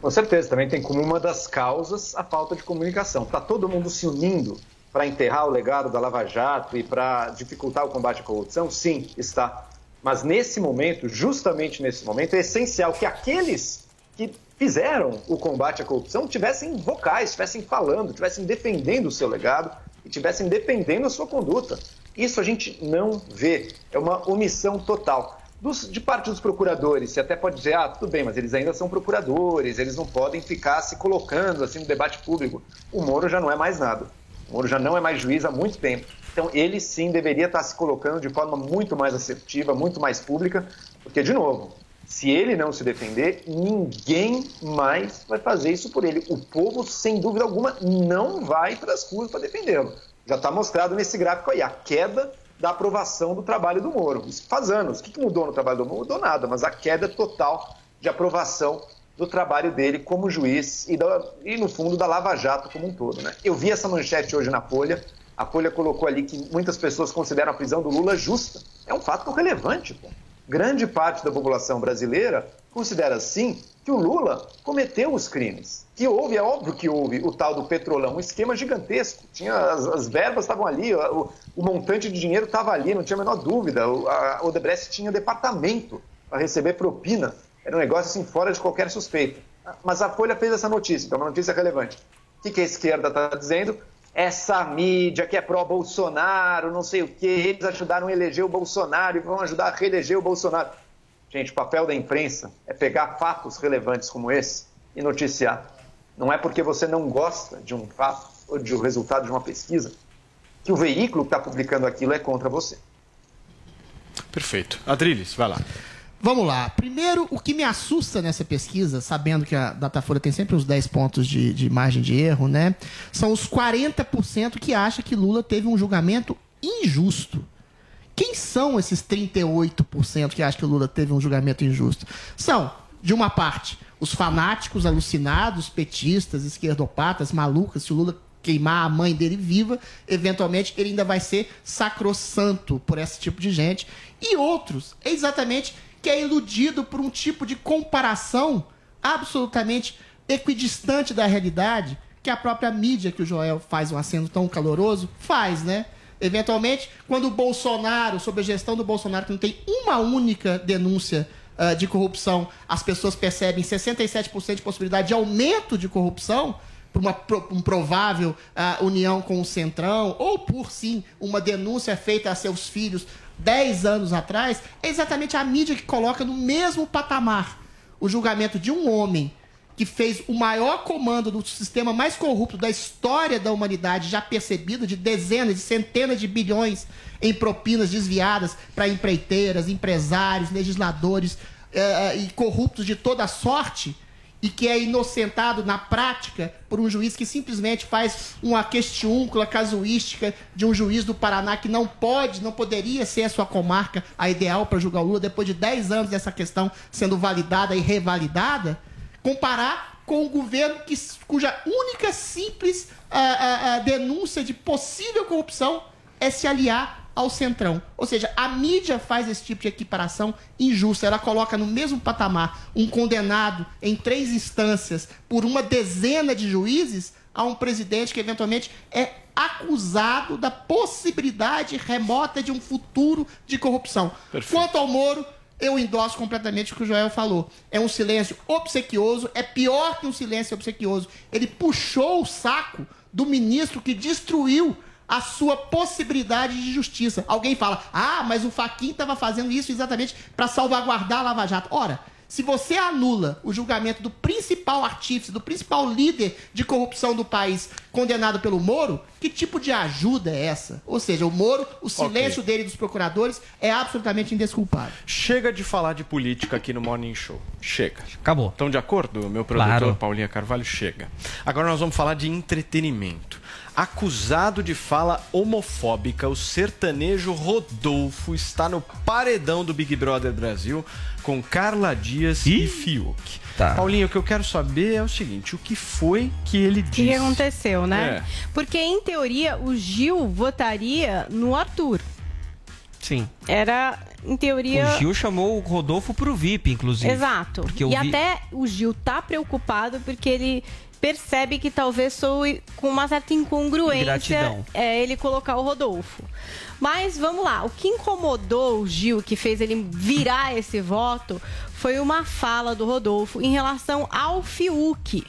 Com certeza, também tem como uma das causas a falta de comunicação. Está todo mundo se unindo para enterrar o legado da Lava Jato e para dificultar o combate à corrupção? Sim, está. Mas nesse momento, justamente nesse momento, é essencial que aqueles que fizeram o combate à corrupção tivessem vocais, estivessem falando, estivessem defendendo o seu legado e estivessem defendendo a sua conduta. Isso a gente não vê. É uma omissão total. Dos, de parte dos procuradores, você até pode dizer, ah, tudo bem, mas eles ainda são procuradores, eles não podem ficar se colocando assim no debate público. O Moro já não é mais nada. O Moro já não é mais juiz há muito tempo. Então, ele sim deveria estar se colocando de forma muito mais assertiva, muito mais pública, porque, de novo, se ele não se defender, ninguém mais vai fazer isso por ele. O povo, sem dúvida alguma, não vai para as ruas para defendê-lo. Já está mostrado nesse gráfico aí, a queda da aprovação do trabalho do Moro. Isso faz anos. O que mudou no trabalho do Moro? Mudou nada, mas a queda total de aprovação do trabalho dele como juiz e, da, e, no fundo, da Lava Jato como um todo. Né? Eu vi essa manchete hoje na Folha. A Folha colocou ali que muitas pessoas consideram a prisão do Lula justa. É um fato relevante. Pô. Grande parte da população brasileira considera, sim, que o Lula cometeu os crimes. Que houve, é óbvio que houve o tal do petrolão, um esquema gigantesco. Tinha, as, as verbas estavam ali, o, o, montante de dinheiro estava ali, não tinha a menor dúvida. O, a Odebrecht tinha departamento para receber propina. Era um negócio assim fora de qualquer suspeita. Mas a Folha fez essa notícia, então é uma notícia relevante. O que, que a esquerda está dizendo? Essa mídia que é pró-Bolsonaro, não sei o quê, eles ajudaram a eleger o Bolsonaro e vão ajudar a reeleger o Bolsonaro. Gente, o papel da imprensa é pegar fatos relevantes como esse e noticiar. Não é porque você não gosta de um fato ou de um resultado de uma pesquisa que o veículo que está publicando aquilo é contra você. Perfeito. Adriles, vai lá. Vamos lá. Primeiro, o que me assusta nessa pesquisa, sabendo que a Datafolha tem sempre uns 10 pontos de, de margem de erro, né? São os 40% que acham que Lula teve um julgamento injusto. Quem são esses 38% que acham que Lula teve um julgamento injusto? São, de uma parte, os fanáticos alucinados, petistas, esquerdopatas, malucas, se o Lula queimar a mãe dele viva, eventualmente ele ainda vai ser sacrossanto por esse tipo de gente. E outros, exatamente, que é iludido por um tipo de comparação absolutamente equidistante da realidade que a própria mídia, que o Joel faz um aceno tão caloroso, faz, né? Eventualmente, quando o Bolsonaro, sob a gestão do Bolsonaro, que não tem uma única denúncia uh, de corrupção, as pessoas percebem 67% de possibilidade de aumento de corrupção, por uma um provável uh, união com o Centrão, ou por sim uma denúncia feita a seus filhos 10 anos atrás, é exatamente a mídia que coloca no mesmo patamar o julgamento de um homem que fez o maior comando do sistema mais corrupto da história da humanidade, já percebido, de dezenas, de centenas de bilhões em propinas desviadas para empreiteiras, empresários, legisladores uh, e corruptos de toda sorte, e que é inocentado na prática por um juiz que simplesmente faz uma questiúncula casuística de um juiz do Paraná que não pode, não poderia ser a sua comarca a ideal para julgar o Lula depois de 10 anos dessa questão sendo validada e revalidada, comparar com o governo que, cuja única simples ah, ah, ah, denúncia de possível corrupção é se aliar ao centrão. Ou seja, a mídia faz esse tipo de equiparação injusta. Ela coloca no mesmo patamar um condenado em três instâncias por uma dezena de juízes a um presidente que eventualmente é acusado da possibilidade remota de um futuro de corrupção. Perfeito. Quanto ao Moro, eu endosso completamente o que o Joel falou. É um silêncio obsequioso, é pior que um silêncio obsequioso. Ele puxou o saco do ministro que destruiu a sua possibilidade de justiça. Alguém fala, ah, mas o Faquin estava fazendo isso exatamente para salvaguardar a Lava Jato. Ora, se você anula o julgamento do principal artífice, do principal líder de corrupção do país, condenado pelo Moro, que tipo de ajuda é essa? Ou seja, o Moro, o silêncio dele e dos procuradores é absolutamente indesculpável. Chega de falar de política aqui no Morning Show. Chega. Acabou. Estão de acordo, meu produtor Claro. Paulinha Carvalho? Chega. Agora nós vamos falar de entretenimento. Acusado de fala homofóbica, o sertanejo Rodolfo está no paredão do Big Brother Brasil com Carla Dias e Fiuk. Tá. Paulinho, o que eu quero saber é o seguinte: o que foi que ele O disse? que, que aconteceu, né? É. Porque, em teoria, o Gil votaria no Arthur. Sim. Era, em teoria. O Gil chamou o Rodolfo pro VIP, inclusive. Exato. Porque eu e vi- até o Gil tá preocupado porque ele percebe que talvez soe com uma certa incongruência Ingratidão. é, ele colocar o Rodolfo. Mas vamos lá, o que incomodou o Gil, que fez ele virar esse voto, foi uma fala do Rodolfo em relação ao Fiuk.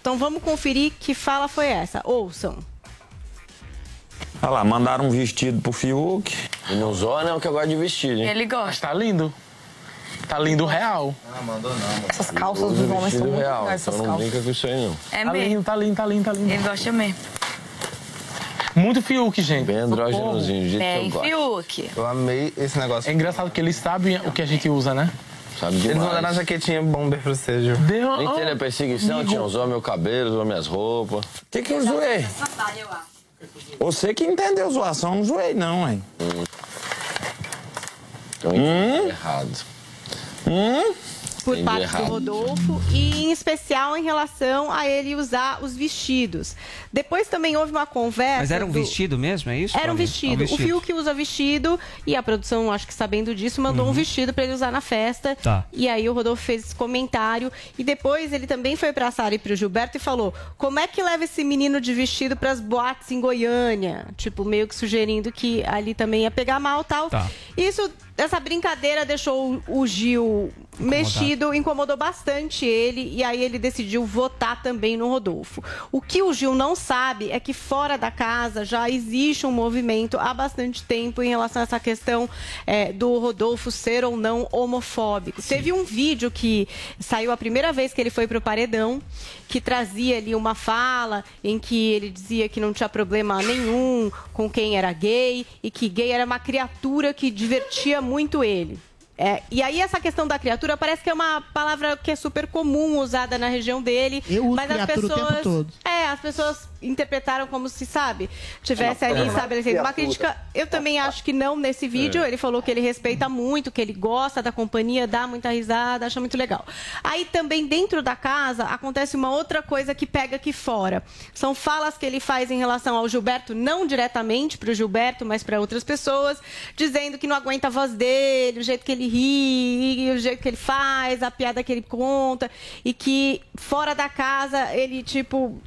Então vamos conferir que fala foi essa. Ouçam. Olha lá, mandaram um vestido pro Fiuk. E não usou, não, que eu gosto de vestir, hein? Ele gosta. Tá lindo. Tá lindo real. Ah, mandou não. Essas calças dos homens são muito real, legais, então essas não calças. brinca com isso aí, não. É tá lindo, tá lindo, tá lindo, tá lindo. Ele gosta mesmo. Muito Fiuk, gente. Bem andrógenozinho, do jeito que eu gosto. Fiuk. Eu amei esse negócio. É engraçado que eles sabem o que a gente usa, né? Sabe demais. Eles mandaram a jaquetinha bomber pra você, Gil. Deu, Nem teve a perseguição, amigo. tinha usou meu cabelo, usou minhas roupas. O que que eu zoei? Você que entendeu zoação, eu não zoei não, hein? Hum? Errado. Hum? Por Entendi parte errado. do Rodolfo e em especial em relação a ele usar os vestidos. Depois também houve uma conversa. Mas era um do- vestido mesmo, é isso? Era um vestido. É um O Fiuk usa vestido e a produção, acho que sabendo disso, mandou um vestido pra ele usar na festa. Tá. E aí o Rodolfo fez esse comentário. E depois ele também foi pra Sara e pro Gilberto e falou: como é que leva esse menino de vestido pras boates em Goiânia? Tipo, meio que sugerindo que ali também ia pegar mal tal. Tá. Isso, essa brincadeira deixou o Gil mexido, incomodou bastante ele, e aí ele decidiu votar também no Rodolfo. O que o Gil não sabe é que fora da casa já existe um movimento há bastante tempo em relação a essa questão é, do Rodolfo ser ou não homofóbico. Teve um vídeo que saiu a primeira vez que ele foi pro paredão, que trazia ali uma fala em que ele dizia que não tinha problema nenhum com quem era gay e que gay era uma criatura que divertia muito ele. É, e aí essa questão da criatura parece que é uma palavra que é super comum usada na região dele. Eu uso mas as criatura o pessoas. tempo todo. É, as pessoas interpretaram como se, sabe, tivesse É ali é uma crítica. Eu também acho que não nesse vídeo. É. Ele falou que ele respeita muito, que ele gosta da companhia, dá muita risada, acha muito legal. Aí também dentro da casa acontece uma outra coisa que pega aqui fora. São falas que ele faz em relação ao Gilberto, não diretamente para o Gilberto, mas para outras pessoas, dizendo que não aguenta a voz dele, o jeito que ele ri, o jeito que ele faz, a piada que ele conta, e que fora da casa ele, tipo,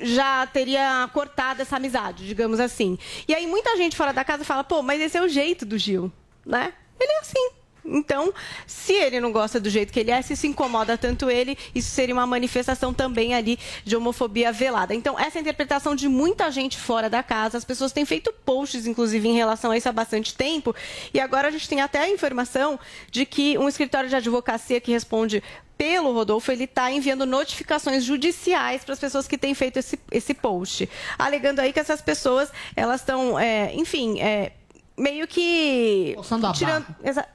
já teria cortado essa amizade, digamos assim. E aí muita gente fora da casa fala, pô, mas esse é o jeito do Gil, né? Ele é assim. Então, se ele não gosta do jeito que ele é, se isso incomoda tanto ele, isso seria uma manifestação também ali de homofobia velada. Então, essa interpretação de muita gente fora da casa, as pessoas têm feito posts, inclusive, em relação a isso há bastante tempo, e agora a gente tem até a informação de que um escritório de advocacia que responde pelo Rodolfo, ele está enviando notificações judiciais para as pessoas que têm feito esse, esse post, alegando aí que essas pessoas, elas estão, é, enfim, é, meio que Forçando tirando,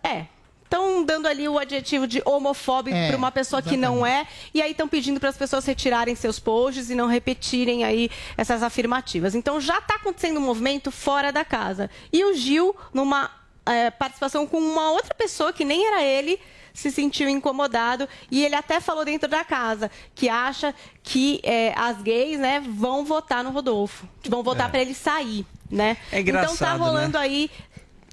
é, estão dando ali o adjetivo de homofóbico É, para uma pessoa que não é, e aí estão pedindo para as pessoas retirarem seus posts e não repetirem aí essas afirmativas. Então já está acontecendo um movimento fora da casa. E o Gil, numa é, participação com uma outra pessoa que nem era ele, se sentiu incomodado e ele até falou dentro da casa que acha que é, as gays né, vão votar no Rodolfo, que vão votar É. para ele sair, né? É então tá engraçado, rolando né? aí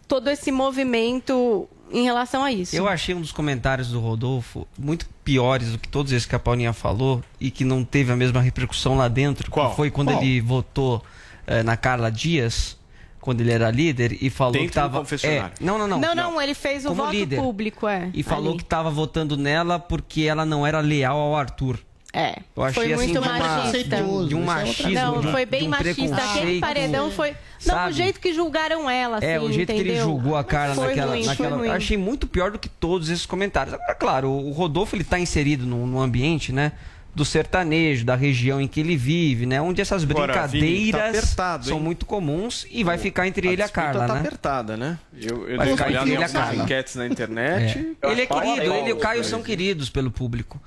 todo esse movimento em relação a isso. Eu achei um dos comentários do Rodolfo muito piores do que todos esses que a Paulinha falou e que não teve a mesma repercussão lá dentro. Qual? Que foi quando Qual? ele votou eh, na Carla Dias, quando ele era líder, e falou Dentro que tava. É, não, não, não. não, não, ele fez o voto líder. público, é. E falou ali. que estava votando nela porque ela não era leal ao Arthur. É, Eu achei foi assim muito de uma- machista. de um machismo, Não, de foi bem um machista. Aquele paredão foi. Não, Sabe? o jeito que julgaram ela, assim, É, o jeito que ele entendeu? julgou a cara Foi naquela. ruim, naquela foi ruim. eu achei muito pior do que todos esses comentários. Agora, claro, o Rodolfo ele está inserido no, no ambiente, né? Do sertanejo, da região em que ele vive, né? Onde essas Agora, tá brincadeiras apertado, são muito comuns e vai ficar entre ele e a Carla, tá né? apertada, né? Eu, eu Vai ficar entre ele e a Carla. enquetes na internet. É. Ele é querido, ele e o Caio são queridos pelo público.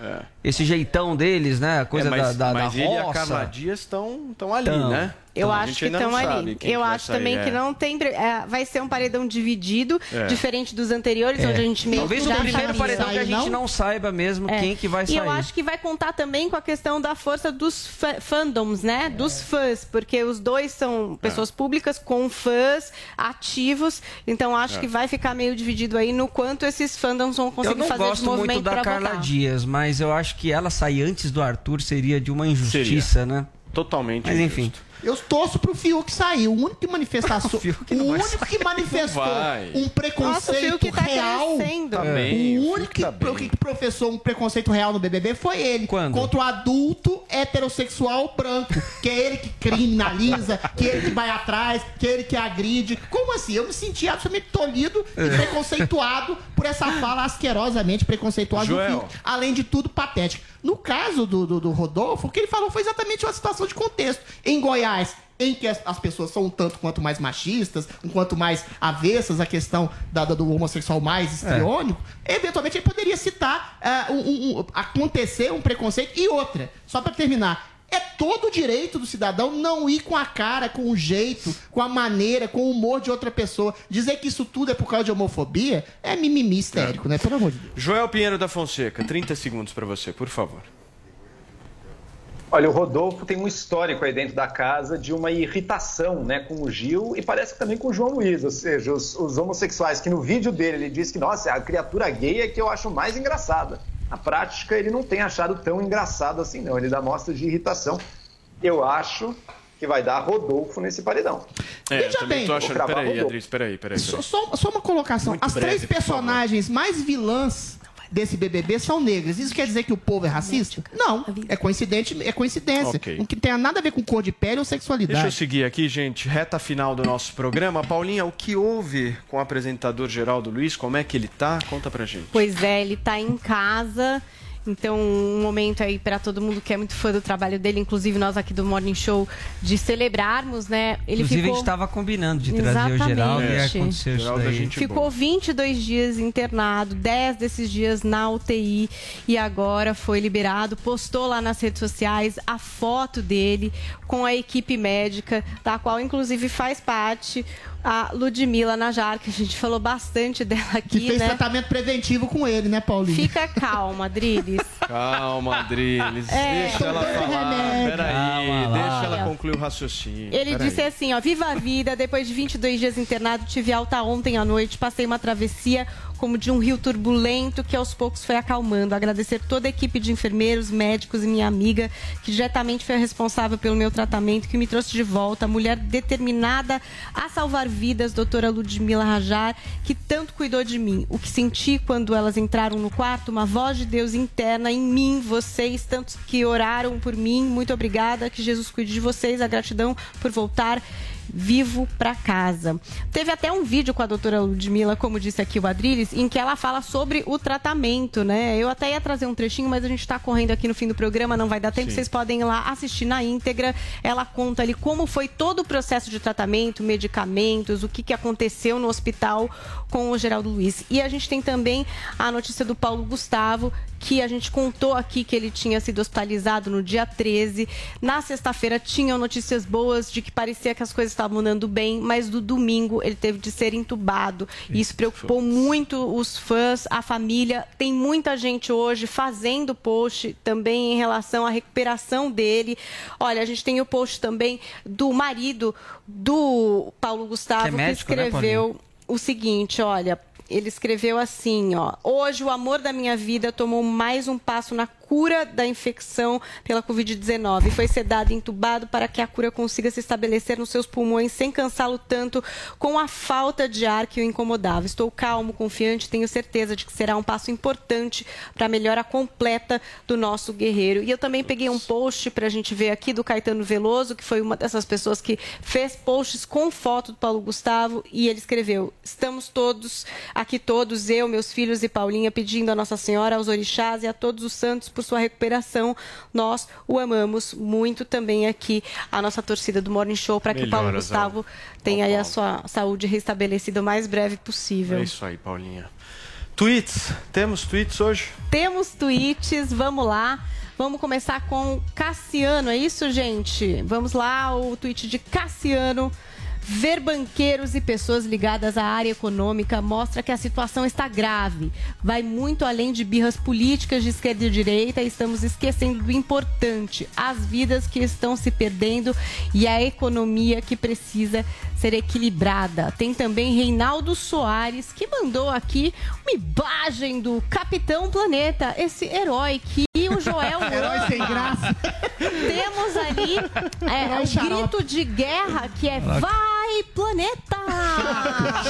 Esse jeitão deles, né? A coisa É, mas, da, da, mas da ele e a roça. Carla Dias estão ali, Tão. né? Eu A acho que não estão ali. Eu acho sair, também é. que não tem. é, vai ser um paredão dividido, É. diferente dos anteriores, É. onde a gente meio Talvez que o já primeiro sabia. paredão que a gente não saiba mesmo É. quem que vai sair. E eu acho que vai contar também com a questão da força dos fa- fandoms, né? Dos fãs, porque os dois são pessoas públicas com fãs ativos. Então acho É. que vai ficar meio dividido aí no quanto esses fandoms vão Eu conseguir não fazer gosto de movimento muito da Carla votar. Dias, mas eu acho que ela sair antes do Arthur seria de uma injustiça, né? Totalmente. Mas enfim. Eu torço pro Fiuk sair. O único que manifestação. o único que manifestou um preconceito Nossa, o tá real. crescendo. Tá bem, o o único que, pro- que professou um preconceito real no BBB foi ele. Quando? Contra o adulto heterossexual branco. Que é ele que criminaliza, que é ele que vai atrás, que é ele que agride. Como assim? Eu me senti absolutamente tolhido e É. preconceituado por essa fala asquerosamente preconceituosa do. Fiuk. Além de tudo, patética. No caso do, do, do Rodolfo, o que ele falou foi exatamente uma situação de contexto. Em Goiás, em que as, as pessoas são um tanto quanto mais machistas, um quanto mais avessas à questão da, da- do homossexual mais histriônico, eventualmente ele poderia citar ah, um- um- um- acontecer um preconceito. E outra, só para terminar. É todo o direito do cidadão não ir com a cara, com o jeito, com a maneira, com o humor de outra pessoa. Dizer que isso tudo é por causa de homofobia é mimimi histérico, né? Pelo amor de Deus. Joel Pinheiro da Fonseca, 30 segundos pra você, por favor. Olha, o Rodolfo tem um histórico aí dentro da casa de uma irritação né, com o Gil e parece que também com o João Luiz, ou seja, os, os homossexuais, que no vídeo dele ele diz que, nossa, a criatura gay é que eu acho mais engraçada. Na prática, ele não tem achado tão engraçado assim, não. Ele dá mostras de irritação. Eu acho que vai dar Rodolfo nesse paredão. É, Veja bem, tô achando. Peraí, Rodolfo. Adris, peraí, peraí. Só, peraí. só- só uma colocação. Muito As breve, três personagens mais vilãs desse BBB são negras. Isso quer dizer que o povo é racista? Não. É coincidente, é coincidência. Ok. Não que tenha nada a ver com cor de pele ou Deixa eu sexualidade. seguir aqui, gente. Reta final do nosso programa. Paulinha, o que houve com o apresentador Geraldo Luiz? Como é que ele tá? Conta pra gente. Pois é, ele tá em casa. Então, um momento aí para todo mundo que é muito fã do trabalho dele, inclusive nós aqui do Morning Show, de celebrarmos, né? Ele Inclusive, ficou... a gente estava combinando de trazer o Exatamente. Geraldo e É. aconteceu isso Geraldo é daí. gente Ficou 22 dias internado, 10 desses dias na UTI e agora foi liberado. Postou lá nas redes sociais a foto dele com a equipe médica, da qual inclusive faz parte a Ludmila Najar, que a gente falou bastante dela Que aqui, fez né? tratamento preventivo com ele, né, Paulinho? Fica calma, Drilis. Calma, Adriles. É, deixa ela falar. Peraí, deixa ela concluir o raciocínio. Ele Peraí. disse assim, ó, viva a vida, depois de 22 dias internado, tive alta ontem à noite, passei uma travessia como de um rio turbulento que aos poucos foi acalmando. Agradecer toda a equipe de enfermeiros, médicos e minha amiga, que diretamente foi a responsável pelo meu tratamento, que me trouxe de volta, mulher determinada a salvar vidas, doutora Ludmila Rajar, que tanto cuidou de mim. O que senti quando elas entraram no quarto, uma voz de Deus interna em mim, vocês, tantos que oraram por mim, muito obrigada, que Jesus cuide de vocês, a gratidão por voltar vivo para casa. Teve até um vídeo com a doutora Ludmilla, como disse aqui o Adriles, em que ela fala sobre o tratamento, né? Eu até ia trazer um trechinho, mas a gente está correndo aqui no fim do programa, não vai dar tempo. Sim. Vocês podem ir lá assistir na íntegra. Ela conta ali como foi todo o processo de tratamento, medicamentos, o que, que aconteceu no hospital com o Geraldo Luiz. E a gente tem também a notícia do Paulo Gustavo, que a gente contou aqui que ele tinha sido hospitalizado no dia 13. Na sexta-feira tinham notícias boas de que parecia que as coisas estavam andando bem, mas do domingo ele teve de ser entubado. E isso preocupou muito os fãs, a família. Tem muita gente hoje fazendo post também em relação à recuperação dele. Olha, a gente tem o post também do marido do Paulo Gustavo, Que é médico, né, escreveu o seguinte, olha, ele escreveu assim, ó: "Hoje o amor da minha vida tomou mais um passo na cura da infecção pela COVID-19. Foi sedado e entubado para que a cura consiga se estabelecer nos seus pulmões sem cansá-lo tanto com a falta de ar que o incomodava. Estou calmo, confiante, tenho certeza de que será um passo importante para a melhora completa do nosso guerreiro. E eu também peguei um post para a gente ver aqui do Caetano Veloso, que foi uma dessas pessoas que fez posts com foto do Paulo Gustavo e ele escreveu: Estamos todos aqui todos, eu, meus filhos e Paulinha, pedindo a Nossa Senhora, aos orixás e a todos os santos por sua recuperação. Nós o amamos muito também aqui, a nossa torcida do Morning Show, para que o Paulo Gustavo tenha aí a sua saúde restabelecida o mais breve possível. É isso aí, Paulinha. Tweets. Temos tweets hoje? Temos tweets, vamos lá. Vamos começar com Cassiano, é isso, gente? Vamos lá, o tweet de Cassiano. Ver banqueiros e pessoas ligadas à área econômica mostra que a situação está grave. Vai muito além de birras políticas de esquerda e direita e estamos esquecendo do importante: as vidas que estão se perdendo e a economia que precisa ser equilibrada. Tem também Reinaldo Soares, que mandou aqui uma imagem do Capitão Planeta, esse herói que o Joel Herói sem graça. Temos ali é, o xarope. grito de guerra que é Vai, planeta!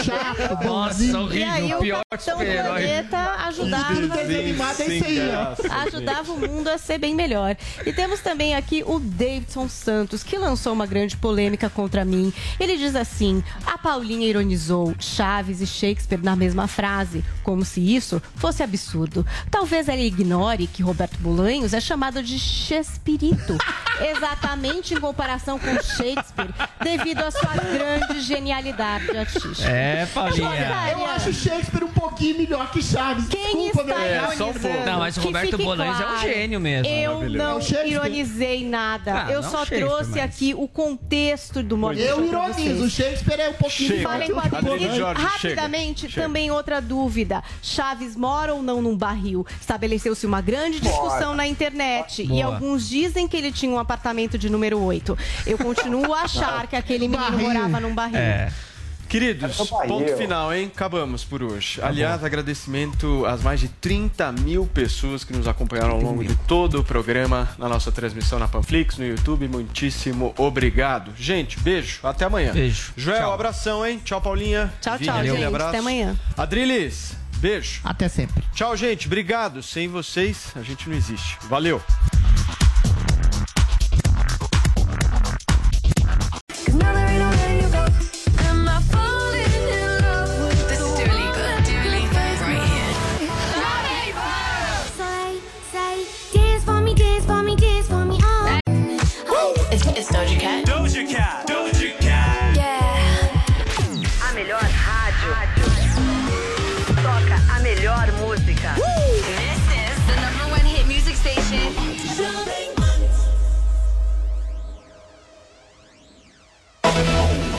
Chato, Nossa, E horrível. aí o Pior Capitão. Planeta ajudava, é isso aí, ó. ajudava o mundo a ser bem melhor. E temos também aqui o Davidson Santos, que lançou uma grande polêmica contra mim. Ele diz assim: a Paulinha ironizou Chaves e Shakespeare na mesma frase, como se isso fosse absurdo. Talvez ela ignore que Roberto Bolanhos é chamado de Chespirito, exatamente em comparação com Shakespeare, devido à sua grande genialidade artística. É, Paulinha. Eu acho Shakespeare um pouquinho melhor que Chaves. Quem Desculpa, está meu É, irmão. ironizando? Não, mas o Roberto Bolanhos é um claro, gênio mesmo. Eu Maravilhoso. não É ironizei nada. Ah, eu só trouxe mas- aqui o contexto do Morning Eu ironizo. Shakespeare é um pouquinho Chega. Falem que com o a Adriano Adriane. Jorge, Rapidamente, chega, chega. também outra dúvida. Chaves mora ou não num barril? Estabeleceu-se uma grande discussão na internet. E Boa. alguns dizem que ele tinha um apartamento de número 8. Eu continuo a achar que aquele menino Barril. Morava num barril. É. Queridos, ponto final, hein? Acabamos por hoje. Aliás, agradecimento às mais de 30 mil pessoas que nos acompanharam ao longo de todo o programa na nossa transmissão na Panflix, no YouTube. Muitíssimo obrigado. Gente, beijo. Até amanhã. Beijo. Joel, Tchau. abração, hein? Tchau, Paulinha. Tchau, Vini, tchau, gente. abraço. Até amanhã. Adriles, beijo. Até sempre. Tchau, gente. Obrigado. Sem vocês, a gente não existe. Valeu.